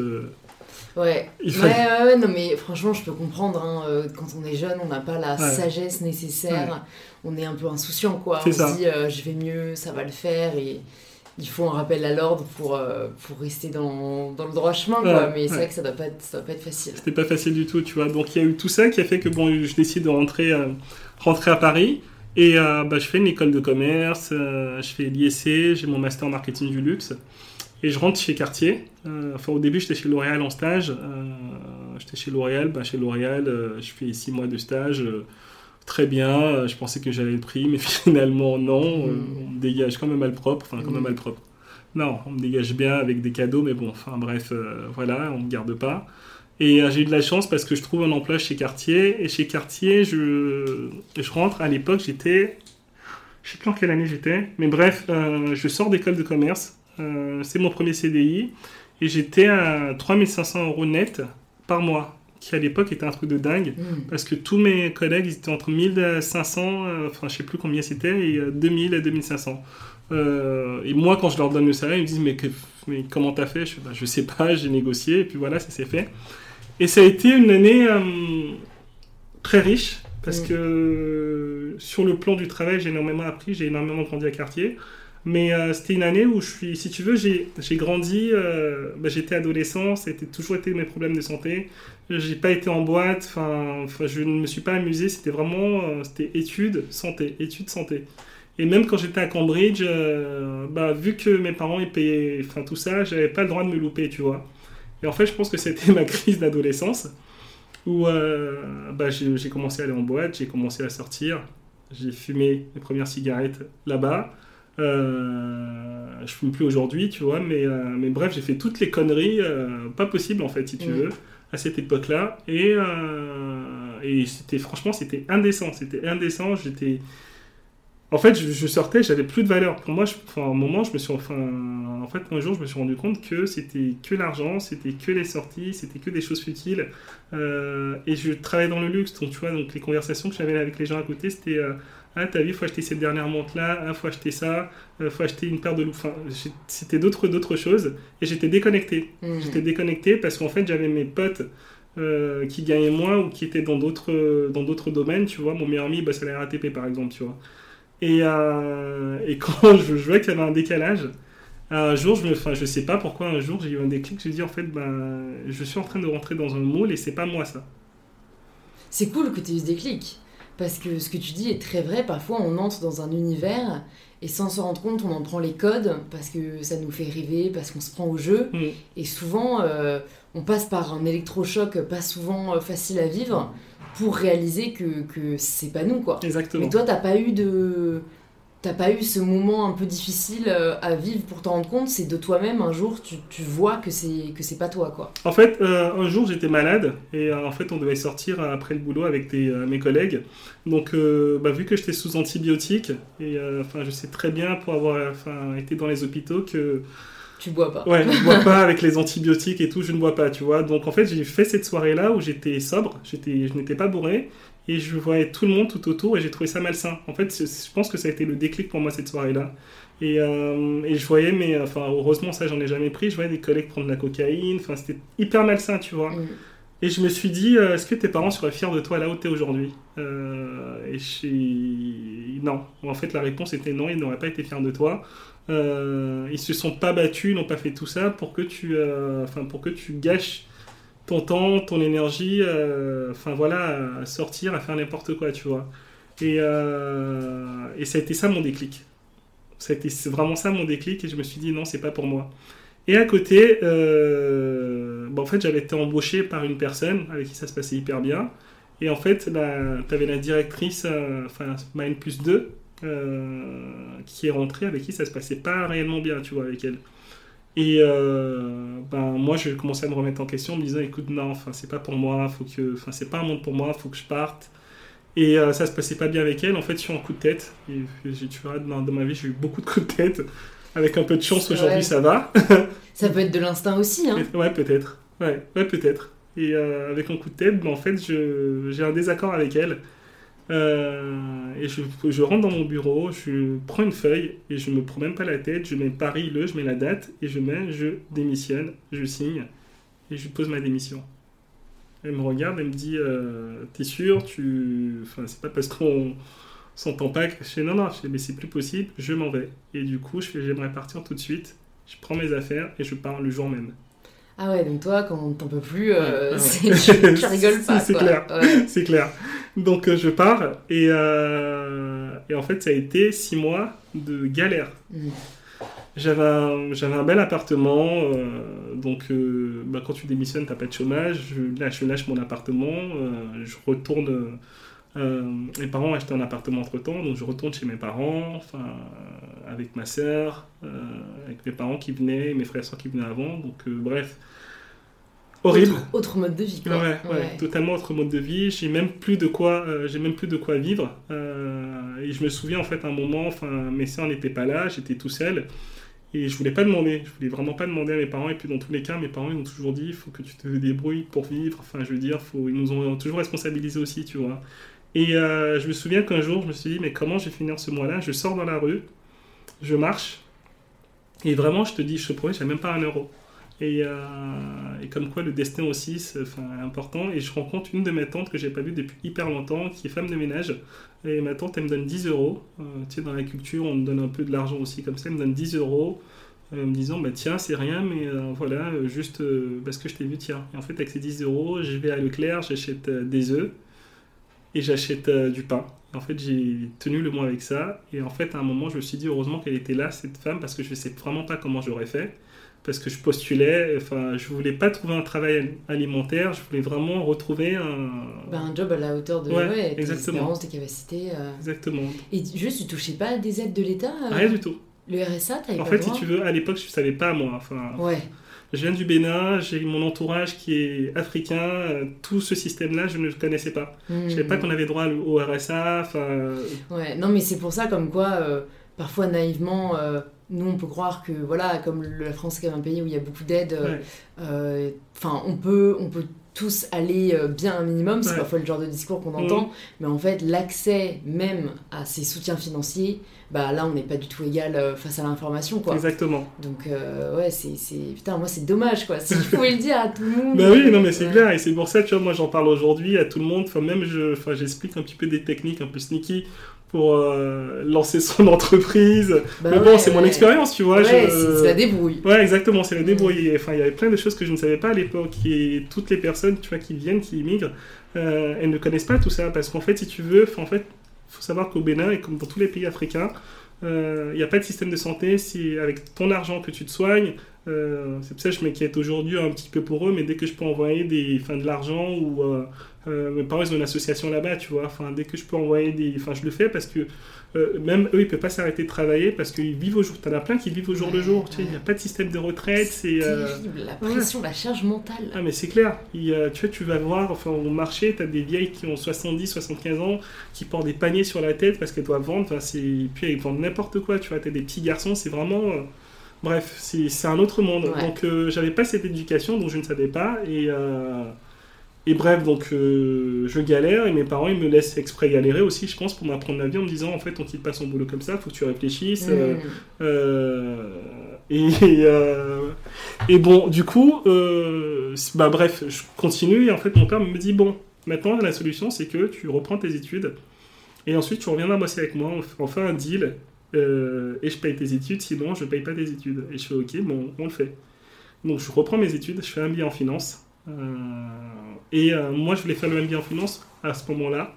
Ouais. Il ouais, fallait- ouais, ouais, non, mais franchement, je peux comprendre. hein, euh, quand on est jeune, on n'a pas la Ouais. sagesse nécessaire. On est un peu insouciant, quoi. On ça. se dit, euh, je vais mieux, ça va le faire. Et il faut un rappel à l'ordre pour, euh, pour rester dans, dans le droit chemin, quoi. Mais c'est vrai que ça doit être, ça doit pas être facile. c'était pas facile du tout, tu vois. Donc il y a eu tout ça qui a fait que bon, je décide de rentrer, rentrer à Paris et bah, je fais une école de commerce, je fais l'ISC, j'ai mon master en marketing du luxe et je rentre chez Cartier. Euh, enfin au début j'étais chez L'Oréal en stage, euh, j'étais chez L'Oréal, bah, chez L'Oréal euh, je fais six mois de stage. Très bien, je pensais que j'avais le prix, mais finalement non, euh, Mm. on me dégage comme un malpropre, enfin comme un Mm. malpropre. Non, on me dégage bien avec des cadeaux, mais bon, enfin bref, voilà, on me garde pas. Et j'ai eu de la chance parce que je trouve un emploi chez Cartier. Et chez Cartier, je, je rentre. À l'époque, j'étais. Je sais plus en quelle année j'étais. Mais bref, je sors d'école de commerce. Euh, c'est mon premier CDI. Et j'étais à 3500 euros net par mois. Qui à l'époque était un truc de dingue. Mm. Parce que tous mes collègues, ils étaient entre 1500, euh, enfin je sais plus combien c'était, et euh, 2000 à 2500. Euh, et moi, quand je leur donne le salaire, ils me disent Mais, que, mais comment t'as fait? Je, Bah, je sais pas, j'ai négocié, et puis voilà, ça s'est fait. Et ça a été une année euh, très riche, parce Mm. que sur le plan du travail, j'ai énormément appris, j'ai énormément grandi à Cartier. Mais euh, c'était une année où je suis, si tu veux, j'ai grandi, euh, bah, j'étais adolescent, été- toujours été mes problèmes de santé. J'ai pas été en boîte, enfin, je ne me suis pas amusé, c'était vraiment, euh, c'était études, santé, études, santé. Et même quand j'étais à Cambridge, bah, vu que mes parents ils payaient, enfin tout ça, j'avais pas le droit de me louper, tu vois. Et en fait, je pense que c'était ma crise d'adolescence où bah, j'ai commencé à aller en boîte, j'ai commencé à sortir, j'ai fumé mes premières cigarettes là-bas. Euh, je fume plus aujourd'hui, tu vois, mais, euh, mais bref, j'ai fait toutes les conneries euh, pas possibles en fait, si tu Mm. veux, à cette époque-là. Et, euh, et c'était franchement, c'était indécent, c'était indécent. J'étais, en fait, je, je sortais, j'avais plus de valeur. Pour moi, je, enfin, à un moment, je me suis, enfin, en fait, un jour, je me suis rendu compte que c'était que l'argent, c'était que les sorties, c'était que des choses futiles. Et je travaillais dans le luxe, donc tu vois, donc les conversations que j'avais avec les gens à côté, c'était ah t'as vu, il faut acheter cette dernière montre là, ah faut acheter ça, euh, faut acheter une paire de loups. Enfin, c'était d'autres d'autres choses et j'étais déconnecté. Mm. J'étais déconnecté parce qu'en fait j'avais mes potes euh, qui gagnaient moins ou qui étaient dans d'autres dans d'autres domaines, tu vois. Mon meilleur ami bosse à la RATP par exemple, tu vois. Et, euh, et quand je, je voyais qu'il y avait un décalage, un jour, je me, enfin, je sais pas pourquoi, un jour, j'ai eu un déclic, je me dit en fait, ben, je suis en train de rentrer dans un moule et c'est pas moi ça. C'est cool que tu aies eu ce déclic. Parce que ce que tu dis est très vrai. Parfois, on entre dans un univers et sans se rendre compte, on en prend les codes parce que ça nous fait rêver, parce qu'on se prend au jeu. Mm. Et souvent, euh, on passe par un électrochoc pas souvent euh, facile à vivre pour réaliser que, que c'est pas nous, quoi. Exactement. Mais toi, t'as pas eu de. T'as pas eu ce moment un peu difficile euh, à vivre pour t'en rendre compte, c'est de toi-même un jour tu, tu vois que c'est que c'est pas toi quoi. En fait, euh, un jour j'étais malade et euh, en fait on devait sortir après le boulot avec des, euh, mes collègues. Donc bah, vu que j'étais sous antibiotiques et enfin je sais très bien pour avoir enfin été dans les hôpitaux que Tu bois pas. ouais je bois pas avec les antibiotiques et tout je ne bois pas tu vois. Donc en fait j'ai fait cette soirée là où j'étais sobre, j'étais je n'étais pas bourré et je voyais tout le monde tout autour et j'ai trouvé ça malsain. En fait je pense que ça a été le déclic pour moi cette soirée là. Et, euh, et je voyais, mais enfin, heureusement, ça, j'en ai jamais pris. Je voyais des collègues prendre de la cocaïne. Enfin, c'était hyper malsain, tu vois. Mm. Et je me suis dit, euh, est-ce que tes parents seraient fiers de toi là où tu es aujourd'hui? Euh, Et je... non. En fait, la réponse était non, ils n'auraient pas été fiers de toi. Euh, ils se sont pas battus, ils n'ont pas fait tout ça pour que tu, enfin, pour que tu gâches ton temps, ton énergie, euh, enfin voilà, à sortir, à faire n'importe quoi, tu vois. Et, euh, et ça a été ça mon déclic. Ça a été vraiment ça mon déclic et je me suis dit non, c'est pas pour moi. Et à côté, euh, bah, en fait, j'avais été embauché par une personne avec qui ça se passait hyper bien. Et en fait, tu avais la directrice, enfin, ma N plus 2, euh, qui est rentrée, avec qui ça se passait pas réellement bien, tu vois, avec elle. Et euh, ben, moi, je commençais à me remettre en question en me disant, écoute, non, enfin, c'est pas pour moi, faut que, enfin, c'est pas un monde pour moi, faut que je parte. Et euh, ça se passait pas bien avec elle. En fait, je suis en coup de tête. Et j'ai- tu vois, dans, dans ma vie, j'ai eu beaucoup de coups de tête. Avec un peu de chance, aujourd'hui, ça va. Ça peut être de l'instinct aussi, hein. Ouais, peut-être. Ouais, ouais peut-être. Et euh, avec un coup de tête, ben, en fait, je- j'ai un désaccord avec elle. Euh, et je, rentre dans mon bureau, je prends une feuille et je me prends même pas la tête. Je mets Paris le, je mets la date et je mets je démissionne, je signe et je pose ma démission. Elle me regarde, elle me dit euh, T'es sûr? Tu... Enfin, c'est pas parce qu'on s'entend pas que je fais non, non, je fais, mais c'est plus possible, je m'en vais. Et du coup, je J'aimerais partir tout de suite. Je prends mes affaires et je pars le jour même. Ah ouais, donc toi, quand t'en peux plus, euh, Ouais, tu, tu rigoles pas, C'est clair. Ouais. C'est clair. Donc euh, je pars et, euh, et en fait ça a été six mois de galère. Mm. J'avais un, j'avais un bel appartement, euh, donc bah, quand tu démissionnes t'as pas de chômage, je lâche, je lâche mon appartement, je retourne, mes parents ont acheté un appartement entre temps, donc je retourne chez mes parents, enfin avec ma sœur, avec mes parents qui venaient, mes frères et sœurs qui venaient avant, donc bref, horrible. Autre, autre mode de vie, quoi. Ouais, ouais, totalement autre mode de vie. J'ai même plus de quoi, euh, j'ai même plus de quoi vivre. Euh, et je me souviens en fait un moment, enfin mes sœurs n'étaient pas là, j'étais tout seul et je voulais pas demander, je voulais vraiment pas demander à mes parents. Et puis dans tous les cas, mes parents ils m'ont toujours dit, il faut que tu te débrouilles pour vivre. Enfin, je veux dire, faut, ils nous ont toujours responsabilisés aussi, tu vois. Et euh, je me souviens qu'un jour, je me suis dit, mais comment je vais finir ce mois-là? Je sors dans la rue, je marche et vraiment, je te dis, je te promets, j'ai même pas un euro. Et, euh, et comme quoi le destin aussi c'est important. Et je rencontre une de mes tantes que j'ai pas vue depuis hyper longtemps, qui est femme de ménage. Et ma tante, elle me donne 10 euros. Euh, tu sais, dans la culture, on me donne un peu de l'argent aussi comme ça. Elle me donne 10 euros euh, me disant, bah tiens, c'est rien, mais voilà, juste parce que je t'ai vu, tiens. Et en fait, avec ces 10 euros, je vais à Leclerc, j'achète des œufs et j'achète du pain. En fait, j'ai tenu le mois avec ça. Et en fait, à un moment, je me suis dit, heureusement qu'elle était là, cette femme, parce que je ne sais vraiment pas comment j'aurais fait. Parce que je postulais, enfin, je voulais pas trouver un travail alimentaire, je voulais vraiment retrouver un. Bah, un job à la hauteur de Ouais, ouais, tes exactement. espérances, tes capacités. euh. Exactement. Et juste, tu touchais pas des aides de l'État euh, Rien du tout. Le RSA, t'avais En pas fait, le si droit? tu veux, à l'époque, je savais pas, moi. Enfin, Ouais. je viens du Bénin, j'ai mon entourage qui est africain, euh, tout ce système-là, je ne le connaissais pas. Je savais pas Hmm. qu'on avait droit au RSA, enfin. Ouais, non mais c'est pour ça comme quoi euh, parfois naïvement nous on peut croire que voilà comme la France est quand même un pays où il y a beaucoup d'aides euh, euh, enfin on peut on peut tous aller euh, bien un minimum. C'est Ouais. parfois le genre de discours qu'on entend. Mais en fait l'accès même à ces soutiens financiers bah là on n'est pas du tout égal face à l'information quoi. Exactement. donc euh, ouais c'est c'est- putain moi c'est dommage quoi. Si je pouvais le dire à tout le monde. Bah oui, non mais c'est Ouais. clair, et c'est pour ça, tu vois, moi j'en parle aujourd'hui à tout le monde, enfin même je, enfin j'explique un petit peu des techniques un peu sneaky pour euh, lancer son entreprise. Bah mais bon, ouais, c'est mon expérience, tu vois. Ouais, je- c'est la débrouille. Ouais, exactement, c'est la débrouille. Enfin, il y avait plein de choses que je ne savais pas à l'époque. Et toutes les personnes, tu vois, qui viennent, qui immigrent, euh, elles ne connaissent pas tout ça. Parce qu'en fait, si tu veux, en fait, faut savoir qu'au Bénin, et comme dans tous les pays africains, euh, il n'y a pas de système de santé. C'est avec ton argent que tu te soignes. Euh, c'est pour ça que je m'inquiète aujourd'hui un petit peu pour eux, mais dès que je peux envoyer des, enfin, de l'argent ou euh, euh, mes parents ils ont une association là-bas, tu vois. Enfin, dès que je peux envoyer des, enfin, je le fais parce que euh, même eux ils peuvent pas s'arrêter de travailler parce qu'ils vivent au jour. T'en as plein qui vivent au jour le Ouais, jour. Tu sais, il n'y a pas de système de retraite. C'est euh, la pression, la charge mentale. ah mais c'est clair, Il tu vois, tu vas voir, enfin au marché, tu as des vieilles qui ont 70, 75 ans, qui portent des paniers sur la tête parce qu'elles doivent vendre, enfin, puis elles vendent n'importe quoi, tu vois, tu as des petits garçons, c'est vraiment... euh, Bref, c'est un autre monde. Ouais. Donc euh, j'avais pas cette éducation, donc je ne savais pas, et... Et bref, donc euh, je galère et mes parents ils me laissent exprès galérer aussi, je pense, pour m'apprendre la vie en me disant en fait on quitte pas son boulot comme ça, faut que tu réfléchisses. euh, Mm. euh, et, et bon, du coup, bah bref, je continue et en fait mon père me dit bon, maintenant la solution c'est que tu reprends tes études et ensuite tu reviendras bosser avec moi, on fait, un deal et je paye tes études, sinon je paye pas tes études. Et je fais ok, bon, on le fait. Donc je reprends mes études, je fais un billet en finance et euh, moi je voulais faire le même billet en finance à ce moment-là.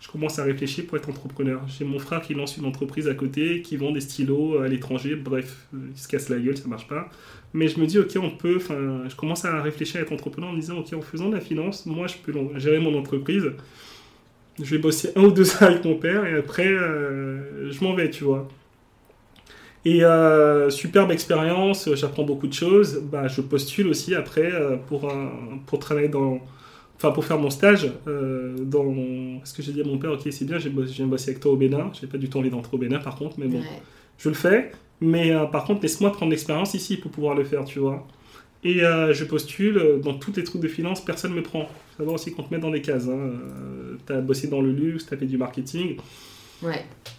Je commence à réfléchir pour être entrepreneur. J'ai mon frère qui lance une entreprise à côté, qui vend des stylos à l'étranger. Bref, euh, il se casse la gueule, ça marche pas. Mais je me dis, ok, on peut. Enfin, je commence à réfléchir à être entrepreneur en me disant, ok, en faisant de la finance, moi, je peux gérer mon entreprise. Je vais bosser un ou deux ans avec mon père et après, euh, je m'en vais, tu vois. Et euh, superbe expérience, j'apprends beaucoup de choses. Bah, je postule aussi après euh, pour, un- pour travailler dans. Enfin, pour faire mon stage euh, dans. Parce que j'ai dit à mon père, ok, c'est bien, j'ai bossé- viens bosser avec toi au Bénin. J'ai pas du tout envie d'entrer au Bénin par contre, mais bon, Ouais. je le fais. Mais par contre, laisse-moi prendre l'expérience ici pour pouvoir le faire, tu vois. Et je postule dans tous les trucs de finance, personne ne me prend. Faut savoir aussi qu'on te met dans des cases. Hein. T'as bossé dans le luxe, t'as fait du marketing.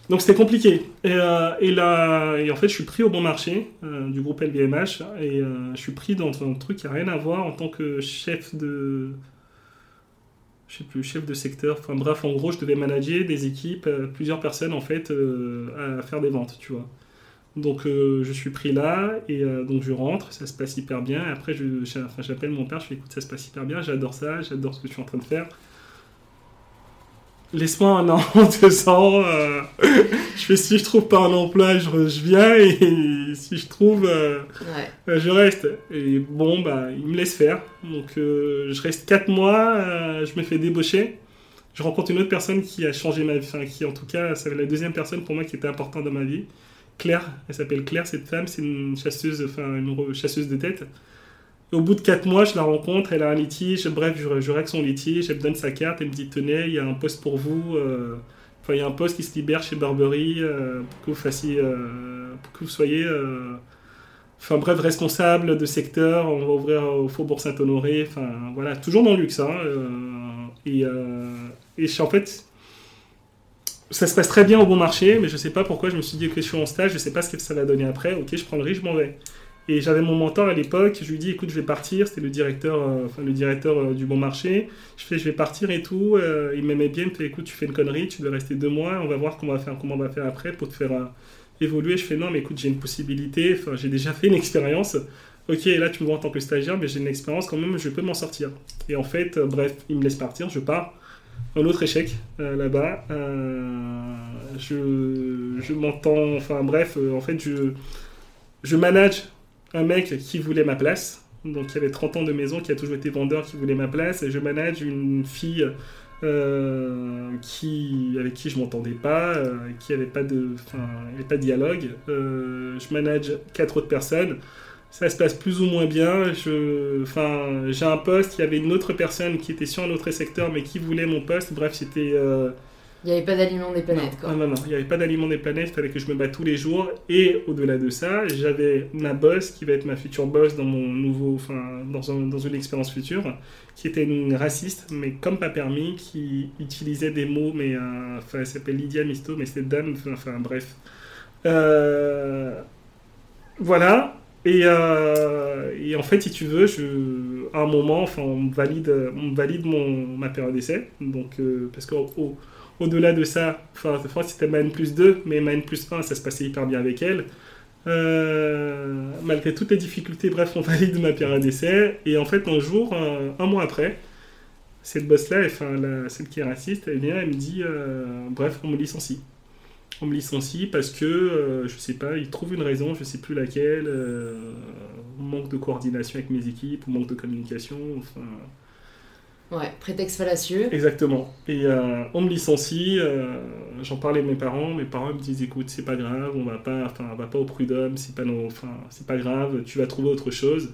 Donc c'était compliqué. Et, euh, là, en fait, je suis pris au bon marché euh, du groupe LVMH et euh, je suis pris dans un truc qui n'a rien à voir en tant que chef de. Je sais plus, chef de secteur. Enfin bref, en gros, je devais manager des équipes, plusieurs personnes en fait, à faire des ventes, tu vois. Donc je suis pris là et donc je rentre, ça se passe hyper bien. Après, j'appelle mon père, je fais écoute, ça se passe hyper bien, j'adore ça, j'adore ce que je suis en train de faire. Laisse-moi un an, deux ans. euh, je fais si je trouve pas un emploi, je, je viens et si je trouve, euh, Ouais. euh, je reste. Et bon, bah, il me laisse faire. Donc euh, je reste quatre mois, je me fais débaucher. Je rencontre une autre personne qui a changé ma vie, enfin qui en tout cas, c'est la deuxième personne pour moi qui était importante dans ma vie. Claire, elle s'appelle Claire, cette femme, c'est une chasseuse, enfin une chasseuse de tête. Au bout de 4 mois, je la rencontre, elle a un litige, bref, je, règle son litige, elle me donne sa carte, elle me dit tenez, il y a un poste pour vous, euh, enfin il y a un poste qui se libère chez Burberry euh, pour que vous fassiez, euh, pour que vous soyez, euh, enfin bref, responsable de secteur, on va ouvrir au Faubourg Saint-Honoré, enfin voilà, toujours dans le luxe, hein, et, en fait, ça se passe très bien au bon marché, mais je sais pas pourquoi je me suis dit que je suis en stage, je sais pas ce que ça va donner après, ok, je prends le risque, je m'en vais. Et j'avais mon mentor à l'époque, je lui dis écoute, je vais partir, c'était le directeur, euh, enfin, le directeur euh, du bon marché. Je fais je vais partir et tout. euh, il m'aimait bien, il me fait écoute, tu fais une connerie, tu dois rester deux mois, on va voir comment on va faire, comment on va faire après pour te faire évoluer. Je fais non, mais écoute, j'ai une possibilité, enfin, j'ai déjà fait une expérience. Ok, là tu me vois en tant que stagiaire, mais j'ai une expérience quand même, je peux m'en sortir. Et en fait, bref, il me laisse partir, je pars. Un autre échec là-bas. Je je m'entends, enfin bref, en fait, je, je manage un mec qui voulait ma place, donc qui avait 30 ans de maison, qui a toujours été vendeur, qui voulait ma place, et je manage une fille euh, qui, avec qui je m'entendais pas, euh, qui avait pas de, avait pas de dialogue. Euh, je manage quatre autres personnes. Ça se passe plus ou moins bien. J'ai un poste. Il y avait une autre personne qui était sur un autre secteur, mais qui voulait mon poste. Bref, c'était Il n'y avait pas d'aliment des planètes, non, quoi. non, non, il n'y avait pas d'aliment des planètes, il fallait que je me batte tous les jours. Et au-delà de ça, j'avais ma boss, qui va être ma future boss dans mon nouveau, enfin, dans, un- dans une expérience future, qui était une raciste, mais comme pas permis, qui utilisait des mots, mais, euh, elle s'appelle Lydia Misto, mais c'est dame, enfin, bref. Euh, voilà. Et, euh, et en fait, si tu veux, je, à un moment, enfin, on me valide, on valide mon, ma période d'essai. Donc, euh, parce qu'au au- au-delà de ça, enfin, c'était ma N plus 2, mais ma N plus 1, ça se passait hyper bien avec elle. Euh, malgré toutes les difficultés, bref, on valide ma période d'essai. Et en fait, un jour, un, mois après, cette boss-là, enfin, celle qui est raciste, elle vient, elle me dit euh, Bref, on me licencie. On me licencie parce que, euh, je sais pas, il trouve une raison, je sais plus laquelle, manque de coordination avec mes équipes, manque de communication, enfin. Ouais, prétexte fallacieux. Exactement. Et euh, on me licencie, euh, j'en parlais à mes parents, mes parents me disent écoute, c'est pas grave, on va pas, enfin, on va pas au prud'homme, c'est pas, c'est pas grave, tu vas trouver autre chose.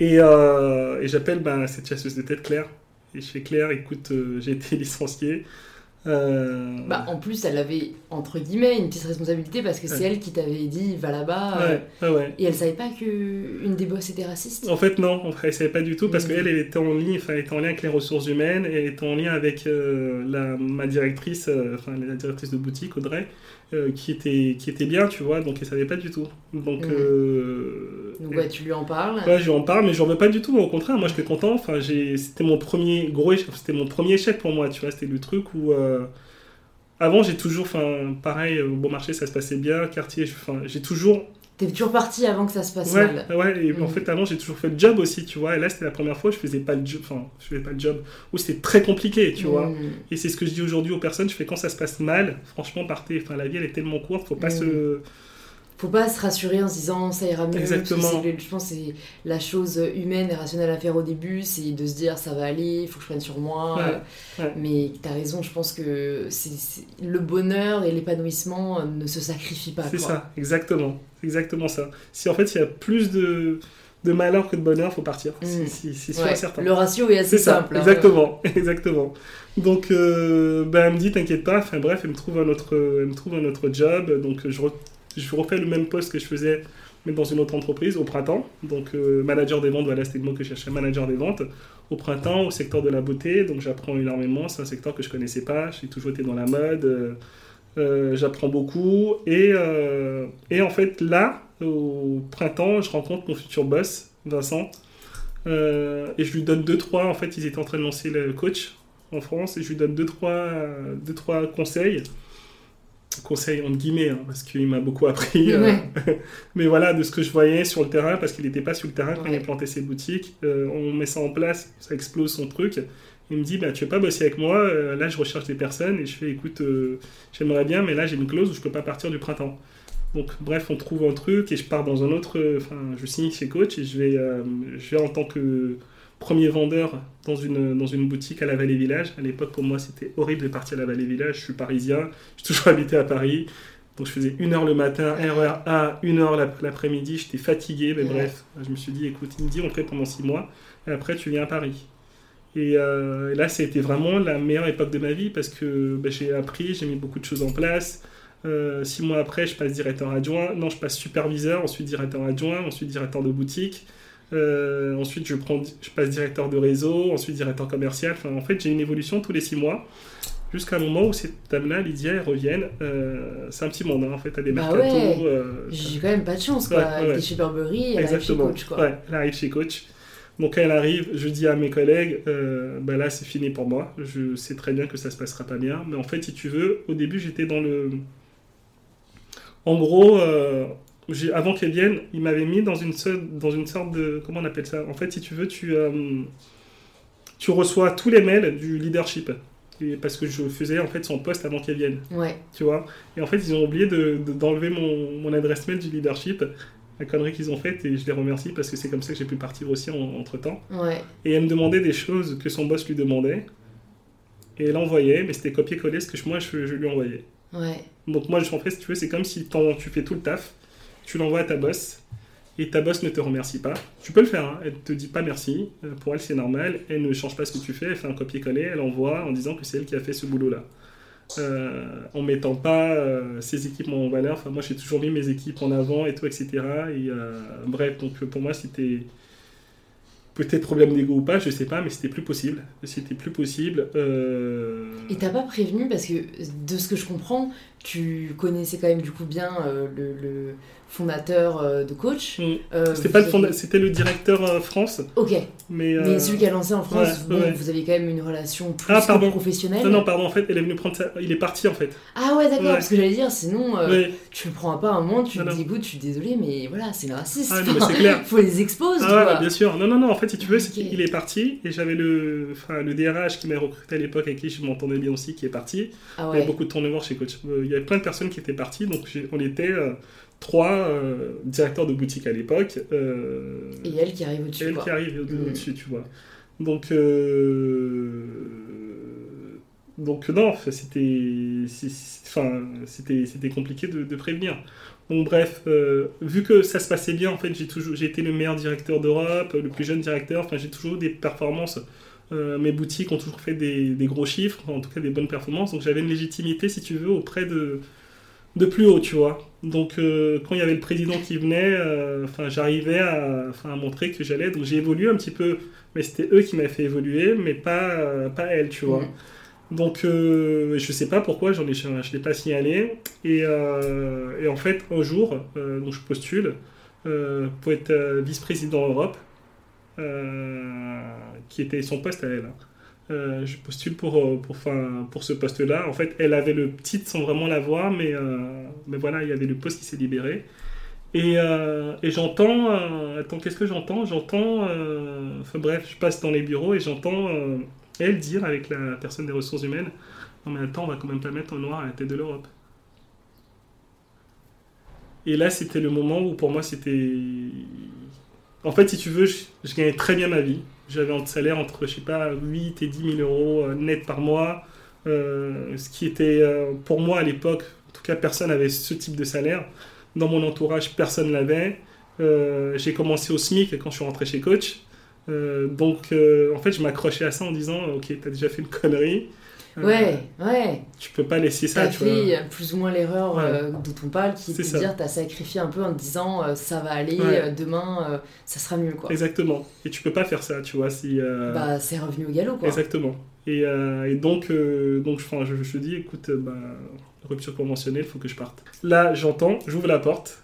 Et, euh, j'appelle bah, cette chasseuse de tête Claire. Et je fais Claire, écoute, j'ai été licencié. Euh, bah, en plus, elle avait, entre guillemets, une petite responsabilité parce que c'est elle qui t'avait dit va là-bas. Euh, et elle savait pas qu'une des boss était raciste En fait, non, elle savait pas du tout parce mm. qu'elle elle était en lien, enfin, était en lien avec les ressources humaines et était en lien avec euh, la, ma directrice, enfin, la directrice de boutique, Audrey. Qui, était, qui était bien, tu vois, donc elle savait pas du tout. Donc, donc ouais, tu lui en parles Ouais, je lui en parle, mais je veux pas du tout, au contraire, moi j'étais content, enfin, c'était mon premier gros c'était mon premier échec pour moi, tu vois, c'était le truc où... Euh, avant, j'ai toujours, enfin, pareil, au bon marché, ça se passait bien, quartier, j'ai toujours T'es toujours parti avant que ça se passe ouais, mal. Ouais, et en mm. fait, avant, j'ai toujours fait le job aussi, tu vois. Et là, c'était la première fois, je faisais pas le job, enfin, je faisais pas le job, où c'était très compliqué, tu vois. Mm. Et c'est ce que je dis aujourd'hui aux personnes, je fais quand ça se passe mal, franchement, partez. Enfin, la vie, elle est tellement courte, faut pas mm. se faut pas se rassurer en se disant ça ira mieux. Exactement. je pense que c'est la chose humaine et rationnelle à faire au début, c'est de se dire ça va aller, il faut que je prenne sur moi. Mais tu as raison, je pense que c'est le bonheur et l'épanouissement ne se sacrifient pas. C'est ça, exactement. Exactement ça. Si en fait il y a plus de, de malheur que de bonheur, faut partir. C'est mm. sûr certain. Le ratio est assez simple. Ça, hein. exactement, exactement. Donc, euh, ben, elle me dit, t'inquiète pas. Enfin bref, elle me trouve un autre, elle me trouve un autre job. Donc, je, je refais le même poste que je faisais, mais dans une autre entreprise au printemps. Donc, euh, manager des ventes, voilà, c'était le mot que je cherchais, manager des ventes. Au printemps, au secteur de la beauté, donc j'apprends énormément. C'est un secteur que je connaissais pas. J'ai toujours été dans la mode. Euh, euh, j'apprends beaucoup. Et, et en fait, là, au printemps, je rencontre mon futur boss, Vincent. et je lui donne deux, trois. En fait, ils étaient en train de lancer le coach en France. Et je lui donne deux, trois, deux, trois conseils conseil entre guillemets, hein, parce qu'il m'a beaucoup appris. Euh, mais voilà, de ce que je voyais sur le terrain, parce qu'il n'était pas sur le terrain quand il a planté ses boutiques. Euh, on met ça en place, ça explose son truc. Il me dit, bah, tu veux pas bosser avec moi euh, Là, je recherche des personnes et je fais, écoute, j'aimerais bien, mais là, j'ai une clause où je peux pas partir du printemps. Donc, bref, on trouve un truc et je pars dans un autre. Enfin, je signe chez Coach et je vais, je vais en tant que premier vendeur dans une, dans une boutique à la Vallée Village. À l'époque, pour moi, c'était horrible de partir à la Vallée Village. Je suis parisien, j'ai toujours habité à Paris. Donc je faisais une heure le matin, RER A, une heure l'après-midi, j'étais fatigué, mais bref, je me suis dit, écoute, il me dit, on fait pendant six mois, et après tu viens à Paris. Et, euh, là, ça a été vraiment la meilleure époque de ma vie parce que bah, j'ai appris, j'ai mis beaucoup de choses en place. Euh, six mois après, je passe directeur adjoint. Non, je passe superviseur, ensuite directeur adjoint, ensuite directeur de boutique. Euh, ensuite, je, prends, je passe directeur de réseau, ensuite directeur commercial. Enfin, en fait, j'ai une évolution tous les six mois. Jusqu'à un moment où cette dame-là, Lydia, elle revienne. Euh, c'est un petit monde, hein, en fait, à des bah mercato. Euh, j'ai quand même pas de chance, quoi. elle est chez Burberry, elle arrive chez Coach, quoi. Ouais, elle arrive chez Coach. Donc, quand elle arrive, je dis à mes collègues, bah là, c'est fini pour moi. Je sais très bien que ça se passera pas bien. Mais en fait, si tu veux, au début, j'étais dans le... En gros, avant qu'elle vienne, il m'avait mis dans une, dans une sorte de. Comment on appelle ça? En fait, si tu veux, tu, euh, tu reçois tous les mails du leadership. parce que je faisais en fait son poste avant qu'elle vienne. Ouais. Tu vois? Et en fait, ils ont oublié d'enlever de, mon, mon, adresse mail du leadership. La connerie qu'ils ont faite, et je les remercie parce que c'est comme ça que j'ai pu partir aussi entre temps. Ouais. Et elle me demandait des choses que son boss lui demandait. Et elle envoyait, mais c'était copier-coller ce que moi je, je lui envoyais. Ouais. Donc moi, en fait, si tu veux, c'est comme si tu fais tout le taf tu l'envoies à ta boss et ta boss ne te remercie pas. Tu peux le faire, hein. elle te dit pas merci, euh, pour elle c'est normal, elle ne change pas ce que tu fais, elle fait un copier-coller, elle envoie en disant que c'est elle qui a fait ce boulot-là. Euh, en mettant pas euh, ses équipements en valeur, enfin moi j'ai toujours mis mes équipes en avant et tout, etc. Et bref, donc pour moi c'était Peut-être problème d'ego ou pas, je sais pas, mais c'était plus possible. C'était plus possible. Euh... Et t'as pas prévenu, parce que de ce que je comprends, tu connaissais quand même du coup bien euh, le, fondateur euh, de coach. Mm. Euh, C'était pas le avez- fonda- c'était le directeur euh, France, Ok, mais. euh, mais celui qui a lancé en France, ouais, bon, ouais. vous avez quand même une relation plus Ah, pardon. professionnelle. Non, non, pardon, en fait, elle est venue prendre sa... Il est parti, en fait. Ah ouais, d'accord, Ouais. parce que j'allais dire, sinon, euh, tu le prends pas un moment, tu Non, te dis, écoute, je suis désolé, mais voilà, c'est le racisme. Ah, non, mais c'est clair. Faut les exposer, Ah ouais, bien sûr. Non, non, non, en fait, si tu veux, c'est qu'il est parti, et j'avais le... Enfin, le DRH qui m'a recruté à l'époque, avec qui je m'entendais bien aussi, qui est parti. Ah Il y avait beaucoup de turnover chez Coach. Il y avait plein de personnes qui étaient parties, donc on était euh, trois euh, directeurs de boutique à l'époque. euh, Et elle qui arrive au-dessus, elle quoi. qui arrive Mm. au-dessus, tu vois. Donc, euh, donc non, c'était, enfin, c'était, c'était compliqué de, de prévenir. Donc bref, vu que ça se passait bien, en fait, j'ai toujours, j'ai été le meilleur directeur d'Europe, le plus jeune directeur. Enfin, j'ai toujours eu des performances. Mes boutiques ont toujours fait des, des gros chiffres, en tout cas des bonnes performances. Donc j'avais une légitimité, si tu veux, auprès de de plus haut, tu vois. Donc euh, quand il y avait le président qui venait, euh, enfin j'arrivais à, montrer que j'allais. Donc j'ai évolué un petit peu, mais c'était eux qui m'avaient fait évoluer, mais pas euh, pas elle, tu vois. Donc je sais pas pourquoi, j'en ai, je, je l'ai pas signalé. Et, et en fait un jour, donc je postule pour être vice-président Europe, qui était son poste à elle. hein. Euh, je postule pour, euh, pour, enfin, pour ce poste-là. En fait, elle avait le titre sans vraiment l'avoir, mais, euh, mais voilà, il y avait le poste qui s'est libéré. Et, et j'entends, attends, qu'est-ce que j'entends? J'entends, enfin bref, je passe dans les bureaux et j'entends elle dire avec la personne des ressources humaines, non mais attends, on va quand même pas mettre en noir à la tête de l'Europe. Et là, c'était le moment où pour moi, c'était... En fait, si tu veux, je gagnais très bien ma vie. J'avais un salaire entre, je sais pas, 8 et 10 000 euros euh, net par mois. Euh, ce qui était, euh, pour moi à l'époque, en tout cas, personne n'avait ce type de salaire. Dans mon entourage, personne l'avait. Euh, j'ai commencé au SMIC quand je suis rentré chez Coach. Donc, en fait, je m'accrochais à ça en disant, ok, t'as déjà fait une connerie. Euh, Ouais, ouais. Tu peux pas laisser ça, tu vois. fait plus ou moins l'erreur Ouais. euh, dont on parle, qui est de ça. dire t'as sacrifié un peu en te disant euh, ça va aller, Ouais. euh, demain ça sera mieux quoi. Exactement. Et tu peux pas faire ça, tu vois. Si, Bah c'est revenu au galop quoi. Exactement. Et, et donc, donc je, je dis, écoute, bah, rupture conventionnelle, il faut que je parte. Là, j'entends, j'ouvre la porte,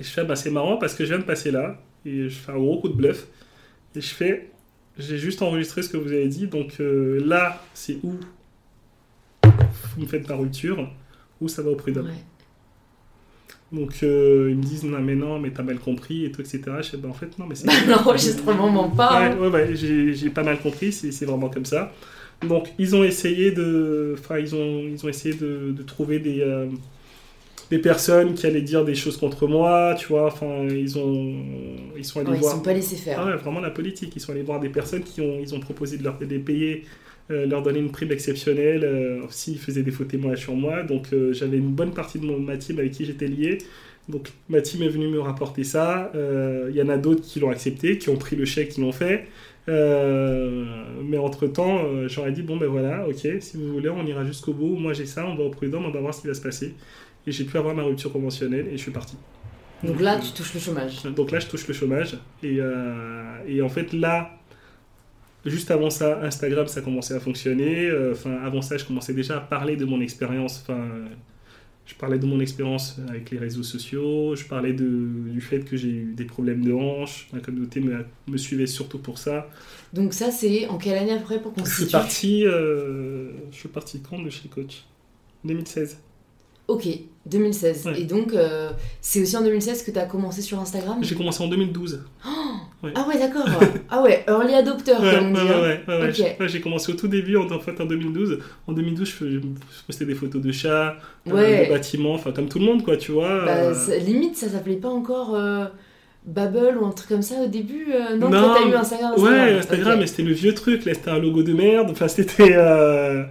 et je fais, bah, c'est marrant parce que je viens de passer là, et je fais un gros coup de bluff, et je fais, j'ai juste enregistré ce que vous avez dit, donc euh, là, c'est où vous me faites ma rupture, ou ça va au prud'homme. Ouais. Donc, euh, ils me disent, non, mais non, mais t'as mal compris, et tout, etc. Je fais, bah, en fait, non, mais c'est... Bah, L'enregistrement ment pas. hein. Ouais, ouais, j'ai pas mal compris, c'est c'est vraiment comme ça. Donc, ils ont essayé de, enfin, ils ont, ils ont essayé de, de trouver des, euh, des personnes qui allaient dire des choses contre moi, tu vois. Enfin, ils ont, ils sont allés Ouais, ils voir. sont pas laissés faire. Ah ouais, vraiment la politique. Ils sont allés voir des personnes qui ont, ils ont proposé de leur de les payer, euh, leur donner une prime exceptionnelle euh, s'ils faisaient des faux témoignages sur moi. Donc euh, j'avais une bonne partie de mon, ma team avec qui j'étais lié. Donc ma team est venue me rapporter ça. Euh, Il y en a d'autres qui l'ont accepté, qui ont pris le chèque, qui l'ont fait. Euh, mais entre-temps, euh, j'aurais dit, bon ben voilà, ok, si vous voulez, on ira jusqu'au bout. Moi j'ai ça, on va au prud'homme, on va voir ce qui va se passer. Et j'ai pu avoir ma rupture conventionnelle et je suis parti. Donc là tu touches le chômage. donc là, je touche le chômage. Et, euh, et en fait, là, juste avant ça, Instagram, ça commençait à fonctionner. Euh, Enfin, avant ça, je commençais déjà à parler de mon expérience. Enfin, euh, je parlais de mon expérience avec les réseaux sociaux. Je parlais de, du fait que j'ai eu des problèmes de hanche. La communauté me, me suivait surtout pour ça. Donc ça c'est en quelle année après pour qu'on Je euh, je suis parti quand de chez Coach? 2016. Ok, 2016. Ouais. Et donc euh, c'est aussi en 2016 que tu as commencé sur Instagram? J'ai commencé en 2012. Ah ouais d'accord. ah ouais, early adopter Ouais, comme on ouais, dit. hein. ouais. J'ai- commencé au tout début, en, en fait, en 2012. En 2012, je, postais des photos de chats, euh, de bâtiments, enfin, comme tout le monde, quoi, tu vois. Bah, euh. limite ça s'appelait pas encore euh, Bubble ou un truc comme ça au début euh, Non, Non, t'as eu Instagram. Ouais, Instagram, mais c'était le vieux truc, là, c'était un logo de merde. Enfin, c'était. euh,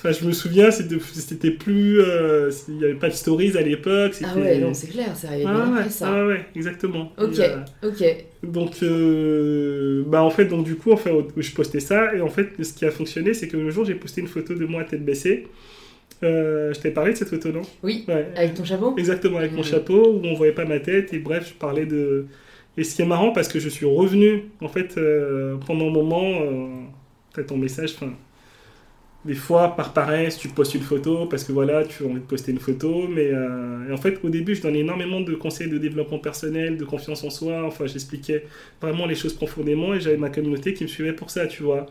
Enfin, je me souviens, c'était plus. euh, Il n'y avait pas de stories à l'époque. Ah ouais, non, c'est clair, c'est arrivé Ouais, bien ouais, après ça. ouais, ouais, exactement. Ok, Et, euh, ok. Donc, euh, bah en fait, donc du coup, enfin, je postais ça et en fait, ce qui a fonctionné, c'est que le jour, j'ai posté une photo de moi tête baissée. Je t'avais parlé de cette photo, non? Oui, Ouais. avec ton chapeau? Exactement, avec mon chapeau où on voyait pas ma tête et bref, je parlais de Et ce qui est marrant, parce que je suis revenu, en fait, pendant un moment, t'as ton message, enfin, des fois, par paresse, tu postes une photo parce que voilà, tu as envie de poster une photo. Mais euh, en fait, au début, je donnais énormément de conseils de développement personnel, de confiance en soi. Enfin, j'expliquais vraiment les choses profondément et j'avais ma communauté qui me suivait pour ça, tu vois.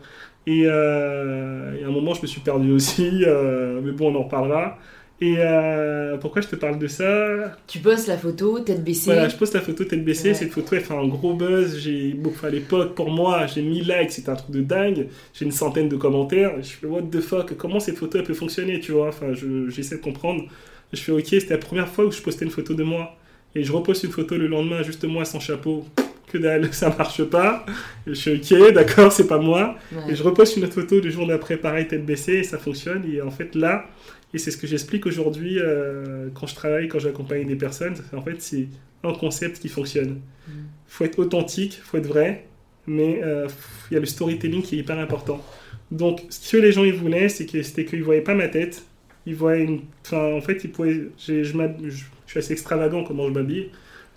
Et, euh, à un moment, je me suis perdu aussi, euh, mais bon, on en reparlera. Et euh, pourquoi je te parle de ça? Tu postes la photo, tête baissée. Voilà, je poste la photo tête baissée. Ouais. Cette photo, elle fait un gros buzz. J'ai beaucoup à l'époque, pour moi, j'ai 1000 likes, c'était un truc de dingue. J'ai une centaine de commentaires. Je fais what the fuck, comment cette photo elle peut fonctionner, tu vois? Enfin, je- j'essaie de comprendre. Je fais ok, c'était la première fois où je postais une photo de moi. Et je reposte une photo le lendemain, juste moi sans chapeau. Que dalle, ça marche pas. Et je suis ok, d'accord, c'est pas moi. Ouais. Et je reposte une autre photo le jour d'après, pareil, tête baissée, et ça fonctionne. Et en fait, là, et c'est ce que j'explique aujourd'hui euh, quand je travaille, quand j'accompagne des personnes, en fait, c'est un concept qui fonctionne. Mm. faut être authentique, faut être vrai, mais euh, il y a le storytelling qui est hyper important. Donc, ce que les gens ils voulaient, c'est que c'était qu'ils voyaient pas ma tête, ils voyaient une. Enfin, en fait, ils pouvaient. je- je suis assez extravagant comment je m'habille.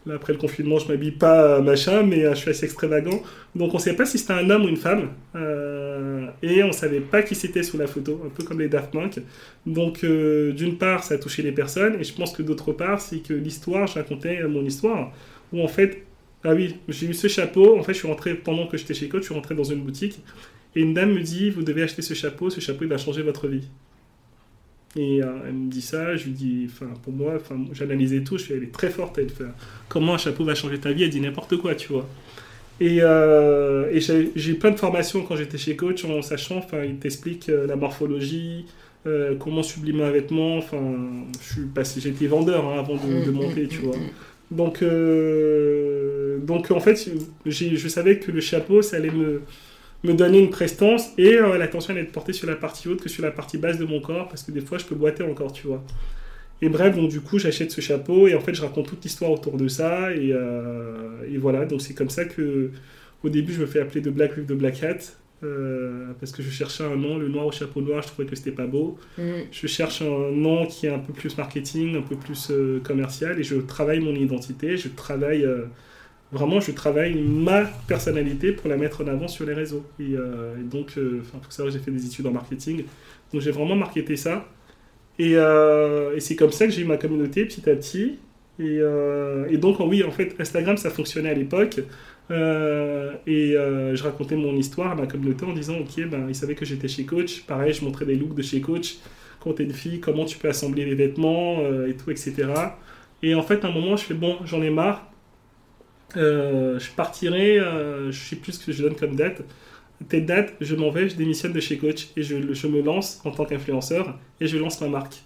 Là, après le confinement, je m'habille pas euh, machin, mais euh, je suis assez extravagant. Donc, on savait pas si c'était un homme ou une femme, euh, et on savait pas qui c'était sous la photo, un peu comme les Daft Punk. Donc, d'une part, ça a touché les personnes, et je pense que d'autre part, c'est que l'histoire, je racontais mon histoire, où en fait, ah oui, j'ai eu ce chapeau. En fait, je suis rentré pendant que j'étais chez Coach, je suis rentré dans une boutique et une dame me dit Vous devez acheter ce chapeau, ce chapeau il va changer votre vie. Et euh, elle me dit ça, je lui dis Enfin, pour moi, enfin, j'analysais tout, je suis elle est très forte. Elle fait Comment un chapeau va changer ta vie Elle dit n'importe quoi, tu vois. Et, euh, et j'ai eu plein de formations quand j'étais chez Coach en sachant, enfin, il t'explique euh, la morphologie. comment sublimer un vêtement, enfin, je suis passé, j'étais vendeur hein, avant de, de Mm, monter, mm, tu mm, vois. mm. Donc, donc en fait, je savais que le chapeau, ça allait me, me donner une prestance et euh, l'attention allait être portée sur la partie haute que sur la partie basse de mon corps parce que des fois, je peux boiter encore, tu vois. Et bref, donc du coup, j'achète ce chapeau et en fait, je raconte toute l'histoire autour de ça et, euh, et voilà. Donc c'est comme ça que, au début, je me fais appeler de Black with the Black Hat euh, parce que je cherchais un nom, le noir au chapeau noir, je trouvais que c'était pas beau Mm. je cherche un nom qui est un peu plus marketing, un peu plus commercial, et je travaille mon identité, je travaille vraiment, je travaille ma personnalité pour la mettre en avant sur les réseaux. Et, euh, donc, euh, pour ça, j'ai fait des études en marketing, donc j'ai vraiment marketé ça. Et, euh, c'est comme ça que j'ai eu ma communauté petit à petit. Et, euh, donc, oui, en fait, Instagram, ça fonctionnait à l'époque. Et je racontais mon histoire à ma communauté en disant, ok, ben, ils savaient que j'étais chez Coach. Pareil, je montrais des looks de chez Coach. Quand t'es une fille, comment tu peux assembler les vêtements et tout, etc. Et en fait, à un moment, je fais, bon, j'en ai marre. Euh, je partirai, euh, je sais plus ce que je donne comme date. Telle date, je m'en vais, je démissionne de chez Coach et je, je me lance en tant qu'influenceur et je lance ma marque.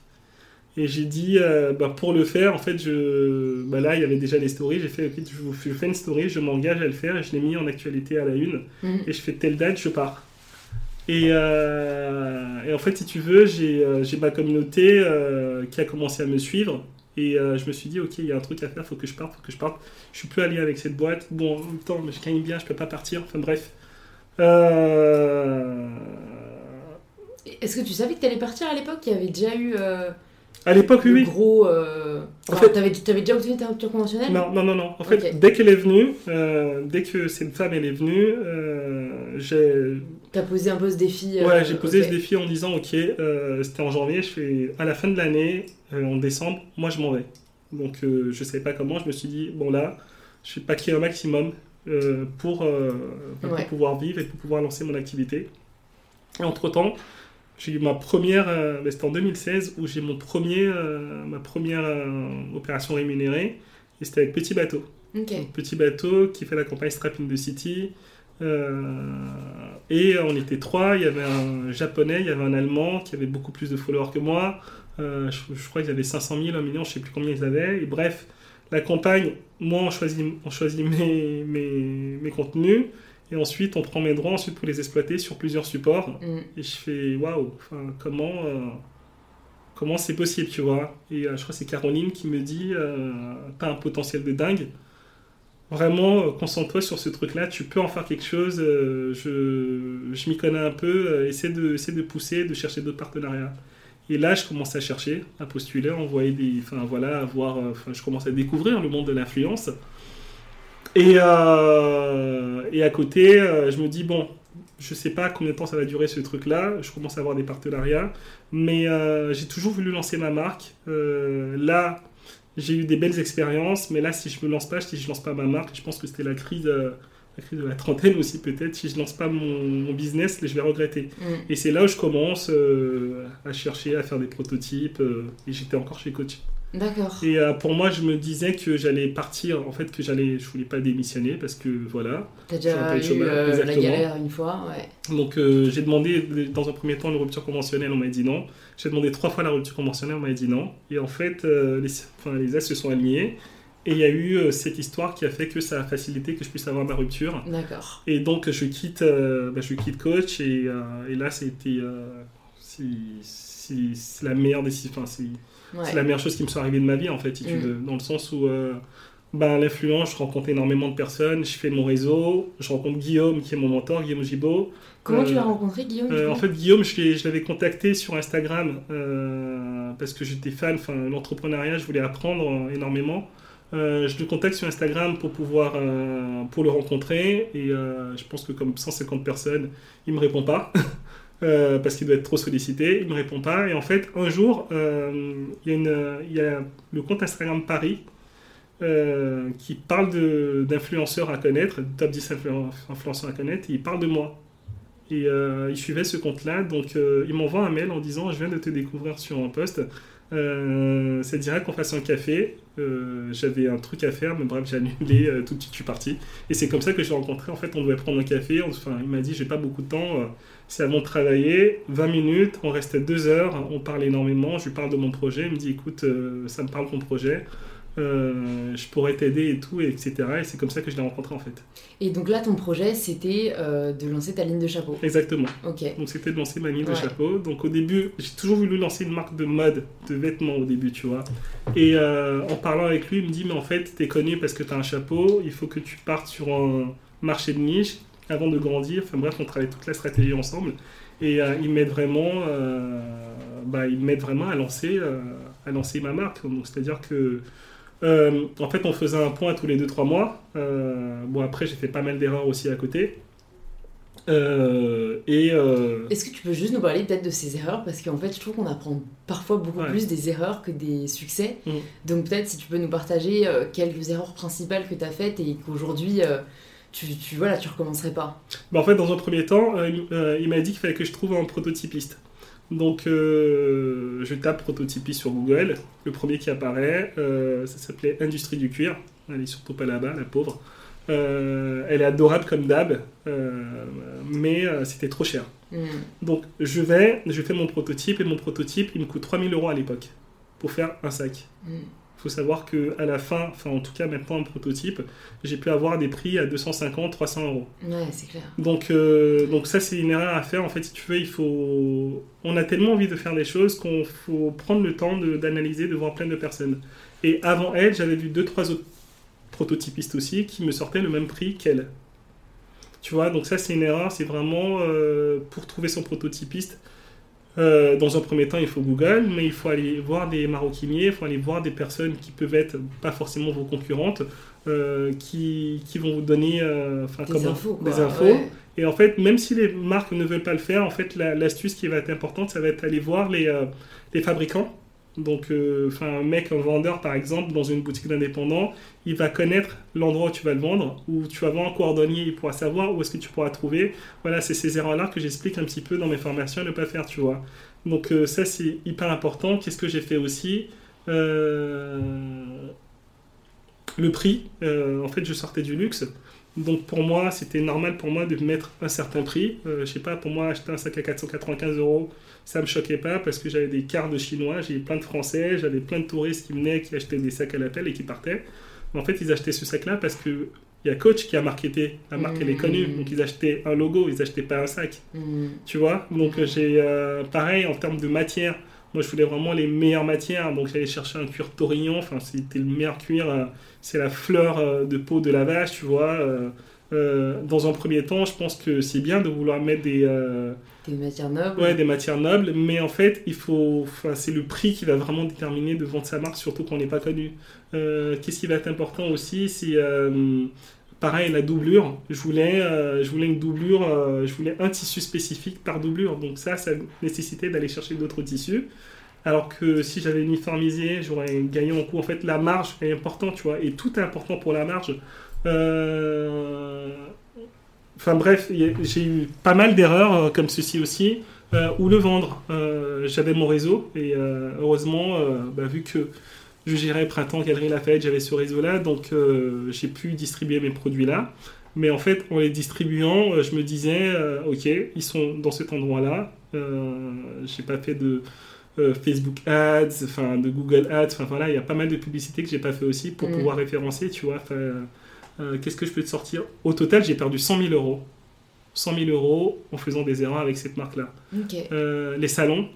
Et j'ai dit, euh, bah, pour le faire, en fait, je, bah, là, il y avait déjà les stories. J'ai fait, ok, je, je fais une story, je m'engage à le faire et je l'ai mis en actualité à la une. Mm. Et je fais telle date, je pars. Et, euh, et en fait, si tu veux, j'ai ma communauté qui a commencé à me suivre. Et euh, je me suis dit, ok, il y a un truc à faire, faut que je parte, faut que je parte. Je suis plus allié avec cette boîte. Bon, en même temps, mais je gagne bien, je peux pas partir. Enfin bref. Euh, Est-ce que tu savais que t'allais partir à l'époque? Il y avait déjà eu euh, À l'époque, oui, gros. En enfin, fait- t'avais, t'avais déjà obtenu ta rupture conventionnelle? Non, non, non, non. En fait, dès qu'elle est venue, dès que cette femme elle est venue, j'ai T'as posé un peu ce défi. Ouais, j'ai posé ce défi en disant, ok, c'était en janvier, je fais à la fin de l'année, en décembre, moi je m'en vais. Donc euh, je savais pas comment, je me suis dit, bon là, je vais paquer un maximum euh, pour, euh, pour Ouais. pouvoir vivre et pour pouvoir lancer mon activité. Et entre-temps, j'ai eu ma première, euh, c'était en 2016, où j'ai mon premier, euh, ma première euh, opération rémunérée, et c'était avec Petit Bateau. Donc, petit bateau qui fait la campagne Strap in the City. Euh, et on était trois. Il y avait un japonais, il y avait un allemand qui avait beaucoup plus de followers que moi. Euh, je, je crois qu'ils avaient 500 000, 1 million, je sais plus combien ils avaient. Et bref, la campagne, moi, on choisit, on choisit mes, mes, mes contenus. Et ensuite, on prend mes droits ensuite pour les exploiter sur plusieurs supports. Mm. Et je fais waouh, comment euh, comment c'est possible, tu vois? Et euh, je crois que c'est Caroline qui me dit t'as un potentiel de dingue. Vraiment, concentre-toi sur ce truc-là, tu peux en faire quelque chose. je je m'y connais un peu, essaie, de, essaie de pousser, de chercher d'autres partenariats. Et là, je commence à chercher, à postuler, à envoyer des. Enfin voilà, à voir. euh, je commence à découvrir le monde de l'influence. Et, euh, et à côté, euh, je me dis, bon, je sais pas combien de temps ça va durer ce truc-là. Je commence à avoir des partenariats. Mais j'ai toujours voulu lancer ma marque. Là, j'ai eu des belles expériences. Mais là, si je me lance pas, si je lance pas ma marque, je pense que c'était la crise. La crise de la trentaine aussi peut-être, si je lance pas mon, mon business, je vais regretter. Mm. Et c'est là où je commence euh, à chercher, à faire des prototypes. euh, et j'étais encore chez Coach. D'accord. Et euh, pour moi, je me disais que j'allais partir, en fait, que j'allais, je voulais pas démissionner parce que voilà. T'as J'aurais déjà pas eu chômage, la galère une fois, ouais. Donc j'ai demandé dans un premier temps une rupture conventionnelle, on m'a dit non. J'ai demandé trois fois la rupture conventionnelle, on m'a dit non. Et en fait, les, enfin, les as se sont alignés. Et il y a eu euh, cette histoire qui a fait que ça a facilité que je puisse avoir ma rupture. D'accord. Et donc je quitte, euh, bah, je quitte coach et, euh, et là c'était c'est- la meilleure décision. Enfin, c'est Ouais. la meilleure chose qui me soit arrivée de ma vie en fait, si tu Mm. veux. dans le sens où ben, l'influence, je rencontre énormément de personnes, je fais mon réseau, je rencontre Guillaume qui est mon mentor, Guillaume Gibaud. Comment Euh, tu l'as rencontré, Guillaume Euh, en fait, Guillaume, je l'avais contacté sur Instagram euh, parce que j'étais fan, enfin, l'entrepreneuriat, je voulais apprendre énormément. Euh, je le contacte sur Instagram pour pouvoir euh, pour le rencontrer et euh, je pense que comme 150 personnes, il me répond pas parce qu'il doit être trop sollicité. Il me répond pas et en fait, un jour, il y a y a le compte Instagram Paris. qui parle d'influenceurs à connaître, top 10 influ- influenceurs à connaître, et il parle de moi. Et il suivait ce compte-là, donc il m'envoie un mail en disant Je viens de te découvrir sur un post. Euh, ça dirait qu'on fasse un café. Euh, J'avais un truc à faire, mais bref, j'ai annulé euh, tout de suite, je suis parti. Et c'est comme ça que je l'ai rencontré. En fait, on devait prendre un café. Enfin, il m'a dit J'ai pas beaucoup de temps. euh, C'est avant de travailler, 20 minutes, on restait deux heures, on parle énormément, je lui parle de mon projet, il me dit écoute, ça me parle ton projet, euh, je pourrais t'aider et tout, et etc. Et c'est comme ça que je l'ai rencontré en fait. Et donc là, ton projet, c'était euh, de lancer ta ligne de chapeau. Exactement. Ok. Donc c'était de lancer ma ligne de chapeau. Donc au début, j'ai toujours voulu lancer une marque de mode, de vêtements au début, tu vois. Et euh, en parlant avec lui, il me dit, mais en fait, t'es connu parce que t'as un chapeau, il faut que tu partes sur un marché de niche avant de grandir. Enfin bref, on travaille toute la stratégie ensemble. Et il m'aide vraiment, bah, il m'aide vraiment à lancer, à lancer ma marque. Donc c'est-à-dire que euh, en fait, on faisait un point tous les 2-3 mois. Euh, bon, après, j'ai fait pas mal d'erreurs aussi à côté. Euh, et Est-ce que tu peux juste nous parler peut-être de ces erreurs? Parce qu'en fait, je trouve qu'on apprend parfois beaucoup Ouais. plus des erreurs que des succès. Mm. Donc peut-être si tu peux nous partager quelques erreurs principales que tu as faites et qu'aujourd'hui, tu, tu, voilà, tu recommencerais pas. Bah, en fait, dans un premier temps, il m'a dit qu'il fallait que je trouve un prototypiste. Donc, euh, je tape prototypiste sur Google. Le premier qui apparaît, euh, ça s'appelait Industrie du cuir. Elle est surtout pas là-bas, la pauvre. Euh, elle est adorable comme d'hab, mais c'était trop cher. Mm. Donc, je vais, je fais mon prototype et mon prototype, il me coûte 3000 euros à l'époque pour faire un sac. Mm. Il faut savoir que à la fin, enfin en tout cas maintenant un prototype, j'ai pu avoir des prix à 250, 300 euros. Ouais, c'est clair. Donc, euh, donc ça, c'est une erreur à faire. En fait, si tu veux, il faut... On a tellement envie de faire des choses qu'on faut prendre le temps de- d'analyser, de, voir plein de personnes. Et avant elle, j'avais vu deux, trois autres prototypistes aussi qui me sortaient le même prix qu'elle. Tu vois, donc ça, c'est une erreur. C'est vraiment euh, pour trouver son prototypiste. Euh, dans un premier temps, il faut Google, mais il faut aller voir des maroquiniers, il faut aller voir des personnes qui peuvent être pas forcément vos concurrentes, euh, qui, qui vont vous donner euh, Des comment- infos, quoi. des infos. ouais. Et en fait, même si les marques ne veulent pas le faire, en fait, la- l'astuce qui va être importante, ça va être aller voir les, euh, les fabricants. Donc, euh, un mec, un vendeur, par exemple, dans une boutique d'indépendants, il va connaître l'endroit où tu vas le vendre, où tu vas voir un cordonnier, il pourra savoir où est-ce que tu pourras trouver. Voilà, c'est ces erreurs-là que j'explique un petit peu dans mes formations à ne pas faire, tu vois. Donc, euh, ça, c'est hyper important. Qu'est-ce que j'ai fait aussi Euh, Le prix. En fait, je sortais du luxe. Donc pour moi, c'était normal pour moi de mettre un certain prix. Euh, je sais pas, pour moi, acheter un sac à 495 euros, ça me choquait pas parce que j'avais des cartes de chinois, j'ai plein de Français, j'avais plein de touristes qui venaient, qui achetaient des sacs à l'appel et qui partaient. Mais en fait, ils achetaient ce sac-là parce que il y a Coach qui a marketé. La marque, elle est connue. Mmh. Donc ils achetaient un logo, ils achetaient pas un sac. Mm. Tu vois? Donc euh, j'ai euh, pareil en termes de matière. Moi, je voulais vraiment les meilleures matières. Donc j'allais chercher un cuir taurillon. Enfin, c'était le meilleur cuir. euh, c'est la fleur euh, de peau de la vache, tu vois. euh, dans un premier temps, je pense que c'est bien de vouloir mettre des, Des matières nobles. ouais, des matières nobles, mais en fait, il faut, c'est le prix qui va vraiment déterminer de vendre sa marque, surtout quand on n'est pas connu. Euh, Qu'est-ce qui va être important aussi, c'est euh, pareil, la doublure, je voulais, euh, je voulais une doublure, euh, je voulais un tissu spécifique par doublure. Donc ça, ça nécessitait d'aller chercher d'autres tissus. Alors que si j'avais uniformisé, j'aurais gagné en coût. En fait, la marge est importante, tu vois, et tout est important pour la marge. Enfin bref, j'ai eu pas mal d'erreurs comme ceci aussi. où le vendre J'avais mon réseau, et heureusement, bah, vu que je gérais Printemps, Galerie Lafayette, j'avais ce réseau-là, donc euh, j'ai pu distribuer mes produits-là. Mais en fait, en les distribuant, euh, je me disais, euh, ok, ils sont dans cet endroit-là. Euh, j'ai pas fait de Facebook Ads, enfin de Google Ads, enfin voilà, il y a pas mal de publicités que j'ai pas fait aussi pour mm. pouvoir référencer, tu vois. Qu'est-ce que je peux te sortir? Au total, j'ai perdu 100 000 euros. 100 000 euros en faisant des erreurs avec cette marque-là. les salons,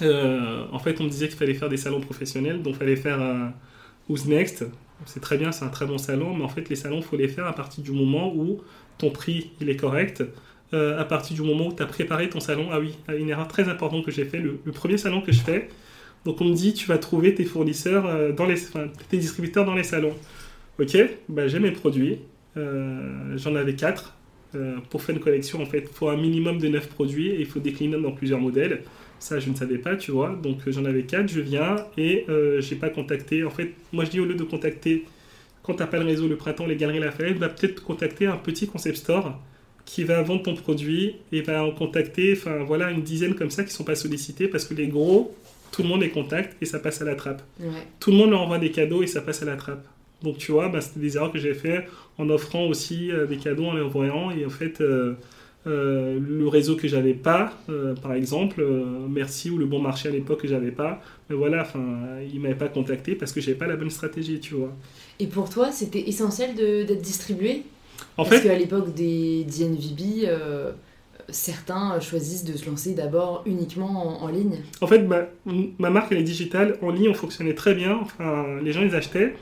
euh, en fait, on me disait qu'il fallait faire des salons professionnels, donc il fallait faire un Who's Next. C'est très bien, c'est un très bon salon, mais en fait, les salons, il faut les faire à partir du moment où ton prix il est correct. Euh, à partir du moment où tu as préparé ton salon. Ah oui, une erreur très importante que j'ai fait, le, premier salon que je fais. Donc on me dit, tu vas trouver tes fournisseurs, euh, dans les, tes distributeurs dans les salons. Ok, bah, j'ai mes produits. J'en avais 4. pour faire une collection, en fait, il faut un minimum de 9 produits et il faut décliner dans plusieurs modèles. Ça, je ne savais pas, tu vois. Donc, euh, j'en avais quatre, je viens et euh, j'ai pas contacté. En fait, moi, je dis au lieu de contacter, quand tu n'as pas le réseau, le printemps, les galeries Lafayette, va peut-être contacter un petit concept store qui va vendre ton produit et va en contacter, enfin, voilà, une dizaine comme ça qui sont pas sollicités parce que les gros, tout le monde les contacte et ça passe à la trappe. Tout le monde leur envoie des cadeaux et ça passe à la trappe. Donc, tu vois, bah, c'était des erreurs que j'ai fait en offrant aussi euh, des cadeaux en les envoyant et en fait. Euh, euh, le réseau que j'avais pas, euh, par exemple, euh, Merci ou le bon marché à l'époque que j'avais pas, mais voilà, enfin, il m'avait pas contacté parce que j'avais pas la bonne stratégie, tu vois. Et pour toi, c'était essentiel d'être distribué? En Parce qu'à l'époque des DNVB, certains choisissent de se lancer d'abord uniquement en, ligne. En fait, ma, ma marque, elle est digitale. En ligne, on fonctionnait très bien. Enfin, les gens, ils achetaient.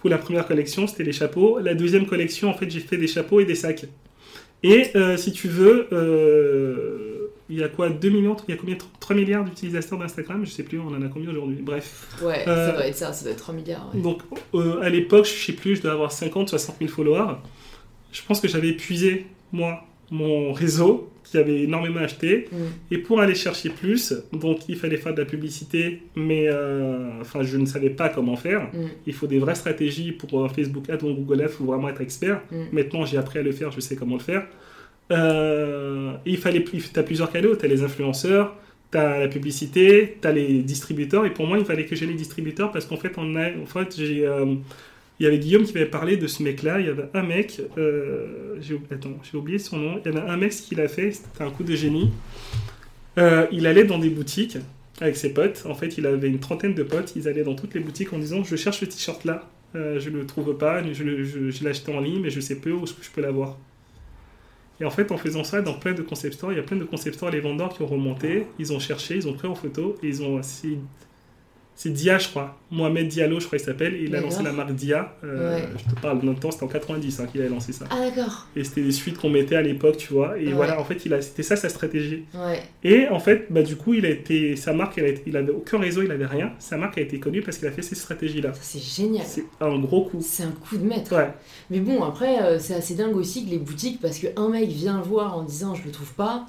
Pour la première collection, c'était les chapeaux. La deuxième collection, en fait, j'ai fait des chapeaux et des sacs. Et euh, si tu veux, euh, il y a quoi 2 millions Il y a combien 3 milliards d'utilisateurs d'Instagram? Je sais plus, on en a combien aujourd'hui? Bref. Ouais, ça euh, doit être ça, ça doit être 3 milliards. Donc à l'époque, je sais plus, je dois avoir 50, 60 000 followers. Je pense que j'avais épuisé, moi, mon réseau qui avait énormément acheté. Mm. Et pour aller chercher plus, donc il fallait faire de la publicité, mais euh, enfin je ne savais pas comment faire. Mm. Il faut des vraies stratégies pour euh, Facebook Ads ou Google Ads, il faut vraiment être expert. Mm. Maintenant j'ai appris à le faire, je sais comment le faire. Euh, il fallait plus, tu as plusieurs canaux, tu as les influenceurs, tu as la publicité, tu as les distributeurs, et pour moi il fallait que j'ai les distributeurs parce qu'en fait, on a, en fait j'ai il y avait Guillaume qui m'avait parlé de ce mec-là. Il y avait un mec, euh, j'ai oublié son nom. Il y en a un mec qui l'a fait, c'était un coup de génie. Euh, il allait dans des boutiques avec ses potes. En fait, il avait une trentaine de potes. Ils allaient dans toutes les boutiques en disant Je cherche ce t-shirt là. Euh, je le trouve pas. Je, l'ai acheté en ligne, mais je sais peu où je peux l'avoir. Et en fait, en faisant ça, dans plein de concept il y a plein de concept les vendeurs qui ont remonté, ils ont cherché, ils ont pris en photo et ils ont c'est Dia, je crois. Mohamed Diallo, je crois qu'il s'appelle. il a lancé la marque Dia. Euh, je te parle d'un temps, c'était en 90 hein, qu'il a lancé ça. Ah, d'accord. Et c'était des suites qu'on mettait à l'époque, tu vois. Et voilà, en fait, c'était ça sa stratégie. Et en fait, bah, du coup, il a été, sa marque, il, a il avait aucun réseau, il avait rien. Sa marque a été connue parce qu'il a fait ces stratégies-là. C'est génial. C'est un gros coup. C'est un coup de maître. Mais bon, après, euh, c'est assez dingue aussi que les boutiques, parce qu'un mec vient voir en disant je le trouve pas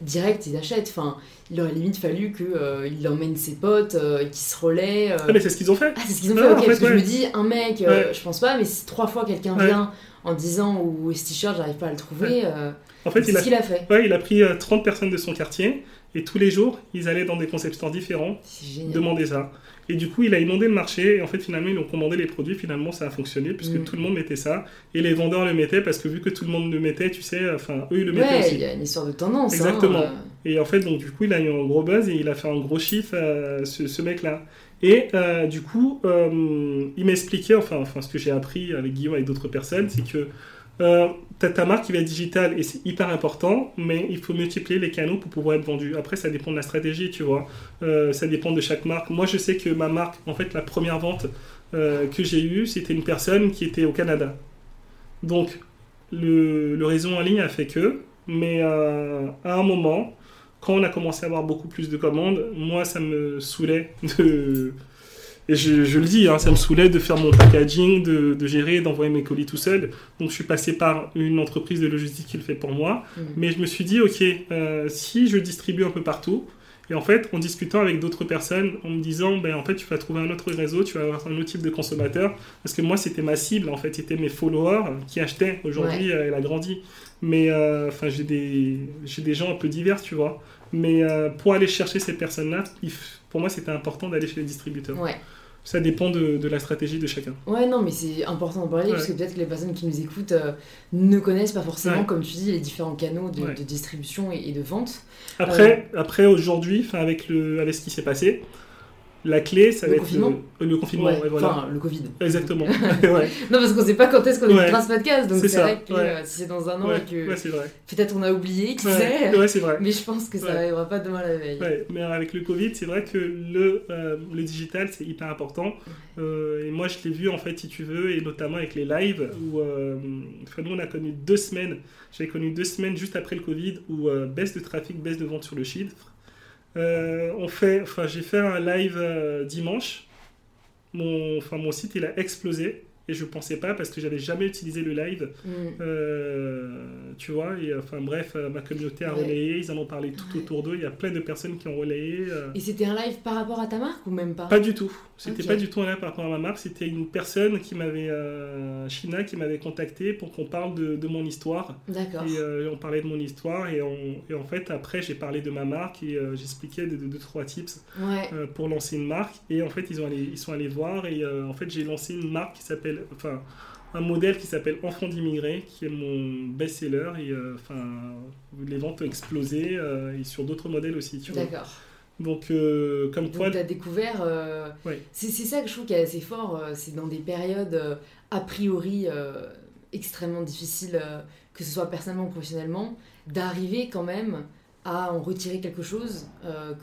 direct, il achète. Enfin, il aurait limite fallu qu'il euh, emmène ses potes, euh, qui se relaient. Euh. Ah, mais c'est ce qu'ils ont fait. Ah, c'est ce qu'ils ont fait, ok. parce que je me dis, un mec, je pense pas, mais si trois fois quelqu'un vient en disant où est ce t-shirt, j'arrive pas à le trouver. en fait, c'est ce qu'il a fait. Ouais, il a pris 30 personnes de son quartier et tous les jours, ils allaient dans des concept stores différents demander ça. Et du coup, il a inondé le marché. Et en fait, finalement, ils ont commandé les produits. Finalement, ça a fonctionné puisque mm. tout le monde mettait ça. Et les vendeurs le mettaient parce que vu que tout le monde le mettait, tu sais, enfin, eux, ils le mettaient aussi. il y a une histoire de tendance. Hein, Exactement. Euh. Et en fait, donc, du coup, il a eu un gros buzz et il a fait un gros chiffre, euh, ce, mec-là. Et euh, du coup, il m'a expliqué, enfin, enfin, ce que j'ai appris avec Guillaume et d'autres personnes, c'est que euh, ta marque qui va être digitale et c'est hyper important, mais il faut multiplier les canaux pour pouvoir être vendu. Après, ça dépend de la stratégie, tu vois. Euh, ça dépend de chaque marque. Moi, je sais que ma marque, en fait, la première vente euh, que j'ai eue, c'était une personne qui était au Canada. Donc, le, le réseau en ligne a fait que, mais à un moment, quand on a commencé à avoir beaucoup plus de commandes, moi, ça me saoulait de Et je, je le dis, hein, ça me saoulait de faire mon packaging, de, de gérer, d'envoyer mes colis tout seul. Donc je suis passé par une entreprise de logistique qui le fait pour moi. Mm. Mais je me suis dit, ok, euh, si je distribue un peu partout, et en fait, en discutant avec d'autres personnes, en me disant, ben, en fait, tu vas trouver un autre réseau, tu vas avoir un autre type de consommateur. Parce que moi, c'était ma cible, en fait, c'était mes followers qui achetaient. Aujourd'hui, euh, elle a grandi. Mais euh, enfin, j'ai des, j'ai des gens un peu divers, tu vois. Mais euh, pour aller chercher ces personnes-là, pour moi, c'était important d'aller chez les distributeurs. Ouais. Ça dépend de, de la stratégie de chacun. Ouais, non, mais c'est important d'en parler Ouais. parce que peut-être que les personnes qui nous écoutent euh, ne connaissent pas forcément, Ouais. comme tu dis, les différents canaux de, Ouais. de distribution et, et de vente. Après, après aujourd'hui, avec, le, avec ce qui s'est passé, la clé, ça Le va être le, le confinement. Ouais, ouais, voilà. Enfin, le Covid. Exactement. ouais, Non, parce qu'on sait pas quand est-ce qu'on Ouais. écoutera ce podcast, donc C'est vrai que euh, si c'est dans un an et que peut-être on a oublié, qui sait ouais, c'est vrai. Mais je pense que ça Ouais. arrivera pas demain la veille. Ouais, mais avec le Covid, c'est vrai que le, euh, le digital, c'est hyper important. Euh, et moi, je l'ai vu, en fait, si tu veux, et notamment avec les lives, où euh, enfin, nous, on a connu deux semaines, j'avais connu deux semaines juste après le Covid, où euh, baisse de trafic, baisse de vente sur le chiffre. Euh, on fait, enfin, j'ai fait un live euh, dimanche. Mon, enfin, mon site, il a explosé. Et je pensais pas parce que j'avais jamais utilisé le live. Mm. Euh, tu vois, et enfin bref, euh, ma communauté a Ouais. relayé, ils en ont parlé tout Ouais. autour d'eux, il y a plein de personnes qui ont relayé. euh, Et c'était un live par rapport à ta marque ou même pas? Pas du tout, c'était pas du tout un live par rapport à ma marque, c'était une personne qui m'avait, euh, China, qui m'avait contacté pour qu'on parle de, de mon histoire. D'accord. Et euh, on parlait de mon histoire, et, on- et en fait, après, j'ai parlé de ma marque et euh, j'expliquais de, de, deux, trois tips Ouais. euh, pour lancer une marque. Et en fait, ils, ont allé, ils sont allés voir, et euh, en fait, j'ai lancé une marque qui s'appelle, enfin, un modèle qui s'appelle Enfant d'immigrés, qui est mon best-seller, et euh, enfin, les ventes ont explosé, euh, et sur d'autres modèles aussi, tu vois. D'accord. Donc, euh, comme quoi, tu as découvert. euh, Ouais. C'est ça que je trouve qui est assez fort. euh, c'est dans des périodes a priori extrêmement difficiles, que ce soit personnellement ou professionnellement, d'arriver quand même à en retirer quelque chose,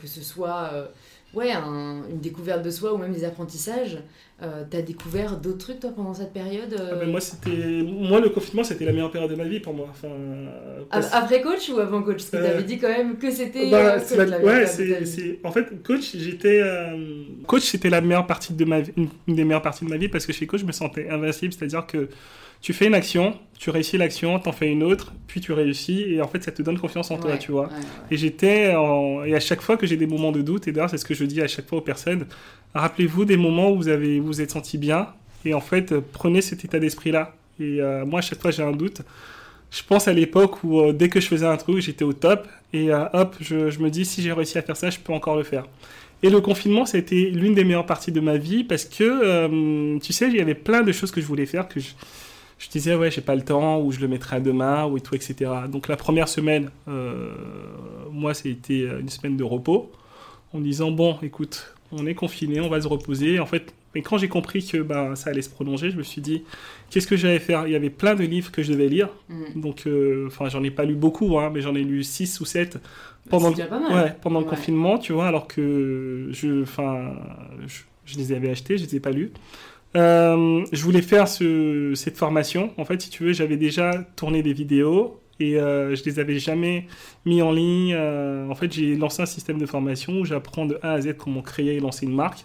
que ce soit ouais, un- une découverte de soi ou même des apprentissages. Euh, tu as découvert d'autres trucs toi pendant cette période euh, Ah ben moi, c'était... moi, le confinement, c'était la meilleure période de ma vie pour moi. Enfin, a- parce- Après coach ou avant coach? Parce que Euh, tu avais dit quand même que c'était. Bah, euh, coach, la- ouais, c'est, en fait, coach, j'étais coach, c'était la meilleure partie de ma vie, une des meilleures parties de ma vie parce que chez coach, je me sentais invincible, c'est-à-dire que tu fais une action, tu réussis l'action, t'en fais une autre, puis tu réussis et en fait, ça te donne confiance en toi, Ouais, tu vois. ouais, ouais. Et j'étais en- et à chaque fois que j'ai des moments de doute, et d'ailleurs c'est ce que je dis à chaque fois aux personnes, rappelez-vous des moments où vous avez vous, vous êtes senti bien, et en fait prenez cet état d'esprit-là. Et euh, moi à chaque fois j'ai un doute. Je pense à l'époque où euh, dès que je faisais un truc, j'étais au top, et euh, hop, je, je me dis si j'ai réussi à faire ça, je peux encore le faire. Et le confinement, ça a été l'une des meilleures parties de ma vie parce que, euh, tu sais, il y avait plein de choses que je voulais faire que je, je disais, ouais, j'ai pas le temps, ou je le mettrai à demain, ou et tout, etc. Donc la première semaine, euh, moi, c'était une semaine de repos, en disant, bon, écoute, on est confiné, on va se reposer. En fait, mais quand j'ai compris que bah, ça allait se prolonger, je me suis dit, qu'est-ce que j'allais faire? Il y avait plein de livres que je devais lire. Mm. Donc, euh, enfin, j'en ai pas lu beaucoup, hein, mais j'en ai lu 6 ou 7 pendant, le, ouais, confinement, tu vois, alors que je, enfin, je, je les avais achetés, je les ai pas lus. Euh, je voulais faire ce, cette formation. En fait, si tu veux, j'avais déjà tourné des vidéos et euh, je les avais jamais mis en ligne. Euh, en fait, j'ai lancé un système de formation où j'apprends de A à Z comment créer et lancer une marque.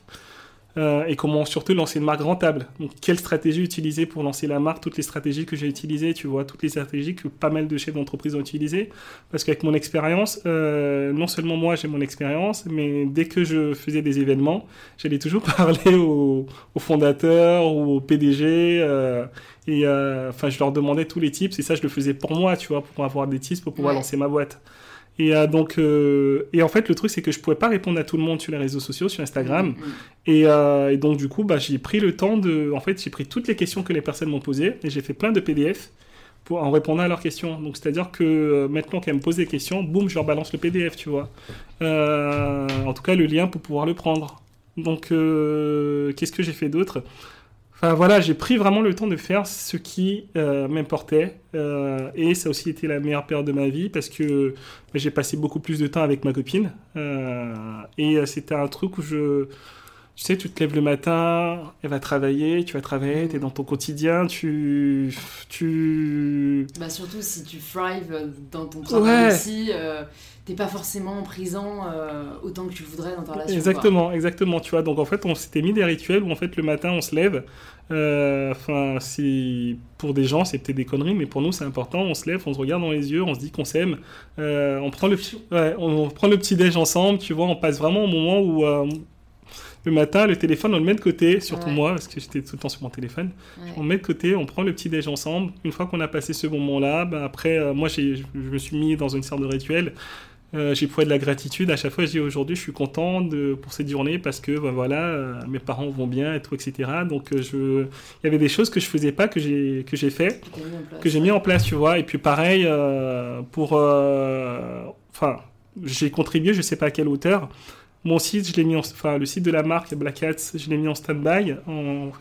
Euh, et comment surtout lancer une marque rentable. Donc, quelle stratégie utiliser pour lancer la marque, toutes les stratégies que j'ai utilisées, tu vois, toutes les stratégies que pas mal de chefs d'entreprise ont utilisées. Parce qu'avec mon expérience, euh, non seulement moi j'ai mon expérience, mais dès que je faisais des événements, j'allais toujours parler aux, aux fondateurs ou au PDG. euh, et euh, enfin, je leur demandais tous les tips, et ça, je le faisais pour moi, tu vois, pour avoir des tips pour pouvoir Ouais. lancer ma boîte. Et euh, donc, euh, et en fait, le truc, c'est que je pouvais pas répondre à tout le monde sur les réseaux sociaux, sur Instagram. Mm, mm. Et, euh, et donc, du coup, bah, j'ai pris le temps de. En fait, j'ai pris toutes les questions que les personnes m'ont posées et j'ai fait plein de PDF pour, en répondant à leurs questions. Donc, c'est-à-dire que maintenant qu'elles me posent des questions, boum, je leur balance le PDF, tu vois. En tout cas, le lien pour pouvoir le prendre. Donc, qu'est-ce que j'ai fait d'autre? Voilà, j'ai pris vraiment le temps de faire ce qui euh, m'importait. Euh, et ça a aussi été la meilleure période de ma vie parce que bah, j'ai passé beaucoup plus de temps avec ma copine. Euh, et c'était un truc où je tu sais, tu te lèves le matin, elle va travailler, tu vas travailler, tu es dans ton quotidien, tu. tu... Bah, surtout si tu thrive dans ton travail ouais. aussi, euh, t'es pas forcément présent euh, autant que tu voudrais dans ta relation. Exactement, exactement, tu vois. Donc en fait, on s'était mis des rituels où en fait le matin on se lève. Euh, enfin, si pour des gens c'est peut-être des conneries, mais pour nous c'est important. On se lève, on se regarde dans les yeux, on se dit qu'on s'aime. on prend le, ouais, on, prend le petit déj ensemble, tu vois. On passe vraiment au moment où le matin, le téléphone, on le met de côté, surtout moi, parce que j'étais tout le temps sur mon téléphone. On le met de côté, on prend le petit déj ensemble. Une fois qu'on a passé ce moment-là, ben après, euh, moi, je me suis mis dans une sorte de rituel. Euh, j'ai prouvé de la gratitude. À chaque fois, je dis aujourd'hui, je suis content de, pour cette journée parce que ben voilà, euh, mes parents vont bien et tout, etc. Donc, je, il y avait des choses que je faisais pas que j'ai que j'ai fait, que j'ai mis en place, tu vois. Et puis pareil pour, enfin, j'ai contribué, je sais pas à quelle hauteur. Mon site, je l'ai mis en, enfin, le site de la marque Black Hats, je l'ai mis en stand-by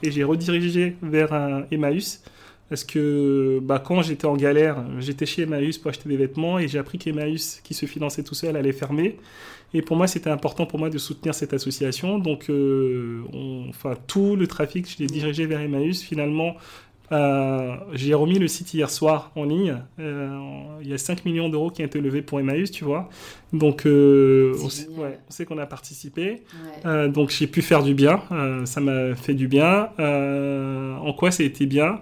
et j'ai redirigé vers un Emmaüs. Parce que bah, quand j'étais en galère, j'étais chez Emmaüs pour acheter des vêtements et j'ai appris qu'Emmaüs, qui se finançait tout seul, allait fermer. Et pour moi, c'était important pour moi de soutenir cette association. Donc, euh, enfin, tout le trafic, je l'ai dirigé vers Emmaüs. Finalement, euh, j'ai remis le site hier soir en ligne. Euh, il y a 5 millions d'euros qui ont été levés pour Emmaüs, tu vois. Donc, euh, on, sait, qu'on a participé. donc, j'ai pu faire du bien. ça m'a fait du bien. en quoi ça a été bien?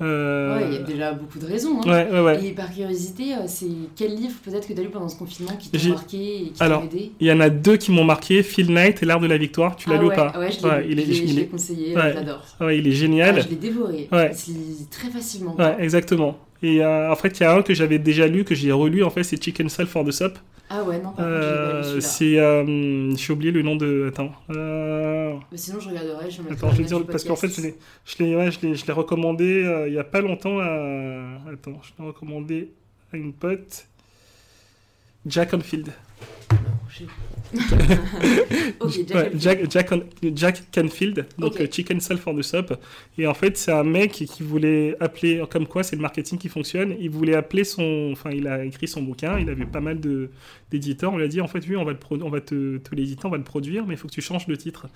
Euh, ouais, il y a déjà beaucoup de raisons. Hein. Et par curiosité, euh, c'est quel livre peut-être que tu as lu pendant ce confinement qui t'a marqué et qui t'a aidé Il y en a deux qui m'ont marqué Phil Knight et L'Art de la Victoire. Tu l'as ah lu ou pas Ouais, je l'ai il est, il conseillé, j'adore. Ouais, il est génial. Ah, je l'ai dévoré. Ouais. très facilement. Ouais, exactement. Et euh, en fait, il y a un que j'avais déjà lu, que j'ai relu, en fait, c'est Chicken Salt for the Soup. Ah ouais, non, euh, C'est. Euh, j'ai oublié le nom de. Attends. Euh... Mais sinon, je regarderai. Je Attends, je vais dire. Parce qu'en fait, je l'ai, je l'ai, ouais, je l'ai, recommandé euh, il n'y a pas longtemps à. Attends, je l'ai recommandé à une pote. Jack Jack, Jack, Jack, Canfield, donc Chicken Salt for the Soup. Et en fait, c'est un mec qui voulait appeler, comme quoi c'est le marketing qui fonctionne, il voulait appeler son. Enfin, il a écrit son bouquin, il avait pas mal d'éditeurs. On lui a dit en fait, oui, on va, te, on va te, te l'éditer, on va le produire, mais il faut que tu changes le titre.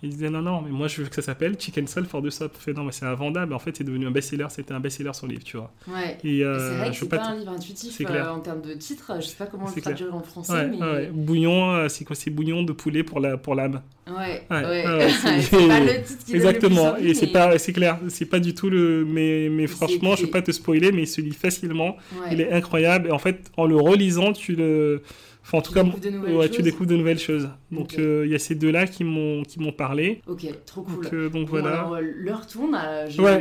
Il disait non, non, mais moi je veux que ça s'appelle Chicken Salt for the Soup. Fait non, mais c'est invendable. En fait, c'est devenu un best-seller. C'était un best-seller son livre, tu vois. Ouais. Et, euh, c'est vrai que c'est pas, un livre intuitif euh, en termes de titre. Je sais pas comment le traduire en français. mais... ouais. Bouillon, euh, c'est quoi? C'est bouillon de poulet pour la pour l'âme. Ouais. ouais. c'est pas le titre qui Exactement. Le plus et c'est pas, c'est clair. C'est pas du tout le. Mais mais franchement, je veux pas te spoiler, mais il se lit facilement. Il est incroyable. Et en fait, en le relisant, tu le en tout cas, ouais, tu découvres de nouvelles choses. Donc, euh, il y a ces deux-là qui m'ont parlé. Ok, trop cool. Donc, euh, donc voilà. Alors, euh, l'heure tourne.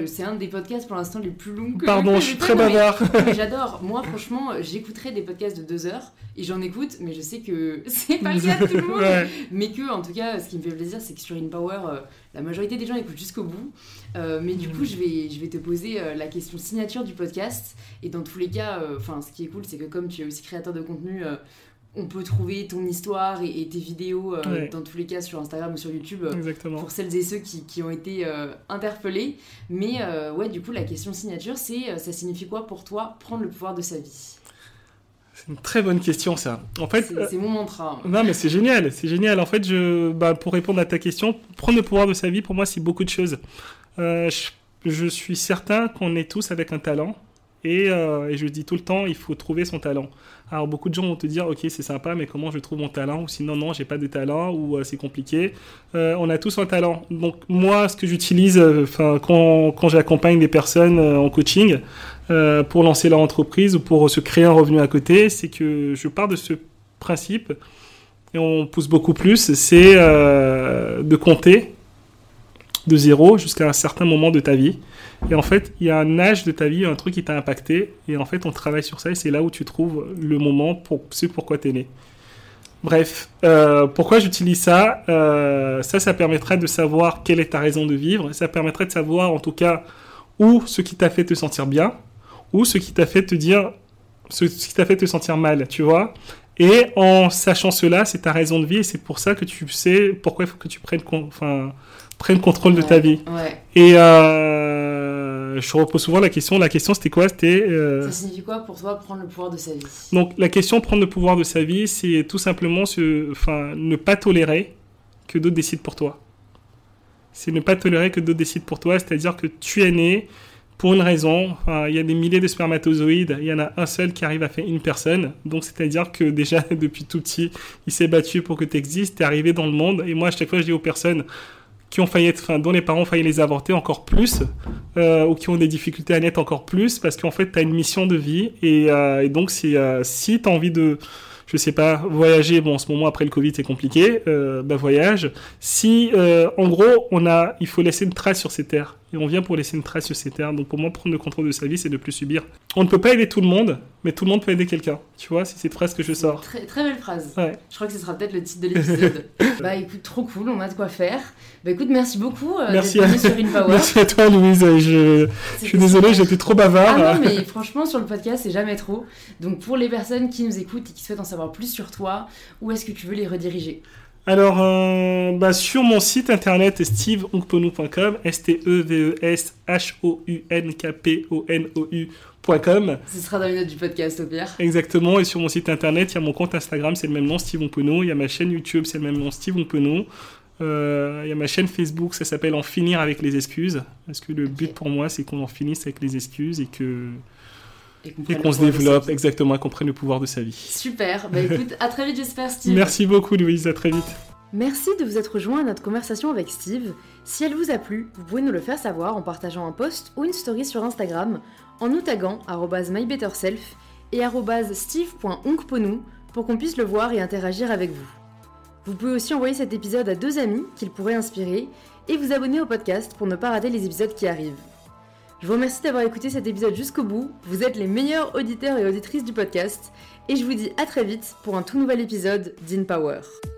C'est un des podcasts pour l'instant les plus longs que Pardon, je suis très bavard. J'adore. Moi, franchement, j'écouterai des podcasts de deux heures et j'en écoute, mais je sais que c'est pas le cas de tout le monde. Mais que, en tout cas, ce qui me fait plaisir, c'est que sur InPower, la majorité des gens écoutent jusqu'au bout. mais du coup, je vais, je vais te poser la question signature du podcast. Et dans tous les cas, enfin, ce qui est cool, c'est que comme tu es aussi créateur de contenu on peut trouver ton histoire et, tes vidéos euh, dans tous les cas sur Instagram ou sur YouTube euh, pour celles et ceux qui, ont été euh, interpellés. Mais ouais, du coup, la question signature, c'est ça signifie quoi pour toi prendre le pouvoir de sa vie? C'est une très bonne question, ça. En fait, c'est mon mantra. Non, mais c'est génial, c'est génial. En fait, je, bah, pour répondre à ta question, prendre le pouvoir de sa vie, pour moi, c'est beaucoup de choses. je, suis certain qu'on est tous avec un talent, et, et je dis tout le temps, il faut trouver son talent. Alors beaucoup de gens vont te dire ok c'est sympa mais comment je trouve mon talent? Ou sinon non j'ai pas de talent ou euh, c'est compliqué. Euh, on a tous un talent. Donc moi ce que j'utilise euh, enfin quand, quand j'accompagne des personnes en coaching pour lancer leur entreprise ou pour se créer un revenu à côté c'est que je pars de ce principe et on pousse beaucoup plus c'est de compter de zéro jusqu'à un certain moment de ta vie et en fait, il y a un âge de ta vie, un truc qui t'a impacté. Et en fait, on travaille sur ça et c'est là où tu trouves le moment pour ce pourquoi tu es né. Bref, euh, pourquoi j'utilise ça euh, Ça, ça permettrait de savoir quelle est ta raison de vivre. Ça permettrait de savoir, en tout cas, où ce qui t'a fait te sentir bien, ou ce qui t'a fait te dire, ce qui t'a fait te sentir mal, tu vois. Et en sachant cela, c'est ta raison de vie et c'est pour ça que tu sais pourquoi il faut que tu prennes, enfin, prennes contrôle de ta vie. Et euh, je repose souvent la question. La question, c'était quoi? C'était. Euh, ça signifie quoi pour toi prendre le pouvoir de sa vie? Donc, la question prendre le pouvoir de sa vie, c'est tout simplement, ce, enfin, ne pas tolérer que d'autres décident pour toi. c'est ne pas tolérer que d'autres décident pour toi, c'est-à-dire que tu es né pour une raison. il y a des milliers de spermatozoïdes, il y en a un seul qui arrive à faire une personne. Donc c'est-à-dire que déjà depuis tout petit, il s'est battu pour que tu existes, tu es arrivé dans le monde. Et moi à chaque fois je dis aux personnes qui ont failli être, enfin, dont les parents ont failli les avorter encore plus, euh, ou qui ont des difficultés à naître encore plus, parce qu'en fait tu as une mission de vie. Et, euh, donc si, euh, si tu as envie de je sais pas, voyager, bon, en ce moment après le Covid c'est compliqué, euh, bah voyage. Si, euh, en gros, on a, il faut laisser une trace sur ces terres. Et on vient pour laisser une trace sur ces terres. Donc pour moi, prendre le contrôle de sa vie, c'est de plus subir. On ne peut pas aider tout le monde, mais tout le monde peut aider quelqu'un. Tu vois, c'est cette phrase que je sors. Très, très belle phrase. Ouais. Je crois que ce sera peut-être le titre de l'épisode. bah écoute, trop cool, on a de quoi faire. Bah écoute, merci beaucoup euh, Merci à- sur. Merci à toi, Louise. Je, je suis C'était désolé, super. j'étais trop bavard. Ah non, mais franchement, sur le podcast, c'est jamais trop. Donc, pour les personnes qui nous écoutent et qui souhaitent en savoir plus sur toi, où est-ce que tu veux les rediriger? Alors, euh, bah, sur mon site internet steveonkponou.com, S-T-E-V-E-S-H-O-U-N-K-P-O-N-O-U.com. Ce sera dans les notes du podcast, au pire. Exactement, et sur mon site internet, il y a mon compte Instagram, c'est le même nom, Steve Onkponou. Il y a ma chaîne YouTube, c'est le même nom, Steve Onkponou. Euh, il y a ma chaîne Facebook, ça s'appelle En finir avec les excuses. Parce que le but pour moi, c'est qu'on en finisse avec les excuses et que Et qu'on se développe, exactement, et qu'on prenne le pouvoir de sa vie. Super. Bah écoute, à très vite, j'espère, Steve. Merci beaucoup, Louise, à très vite. Merci de vous être rejoint à notre conversation avec Steve. Si elle vous a plu, vous pouvez nous le faire savoir en partageant un post ou une story sur Instagram, en nous taguant mybetterself et arobase steve.onkponou pour qu'on puisse le voir et interagir avec vous. Vous pouvez aussi envoyer cet épisode à deux amis qu'il pourrait inspirer et vous abonner au podcast pour ne pas rater les épisodes qui arrivent. Je vous remercie d'avoir écouté cet épisode jusqu'au bout, vous êtes les meilleurs auditeurs et auditrices du podcast, et je vous dis à très vite pour un tout nouvel épisode d'InPower. Power.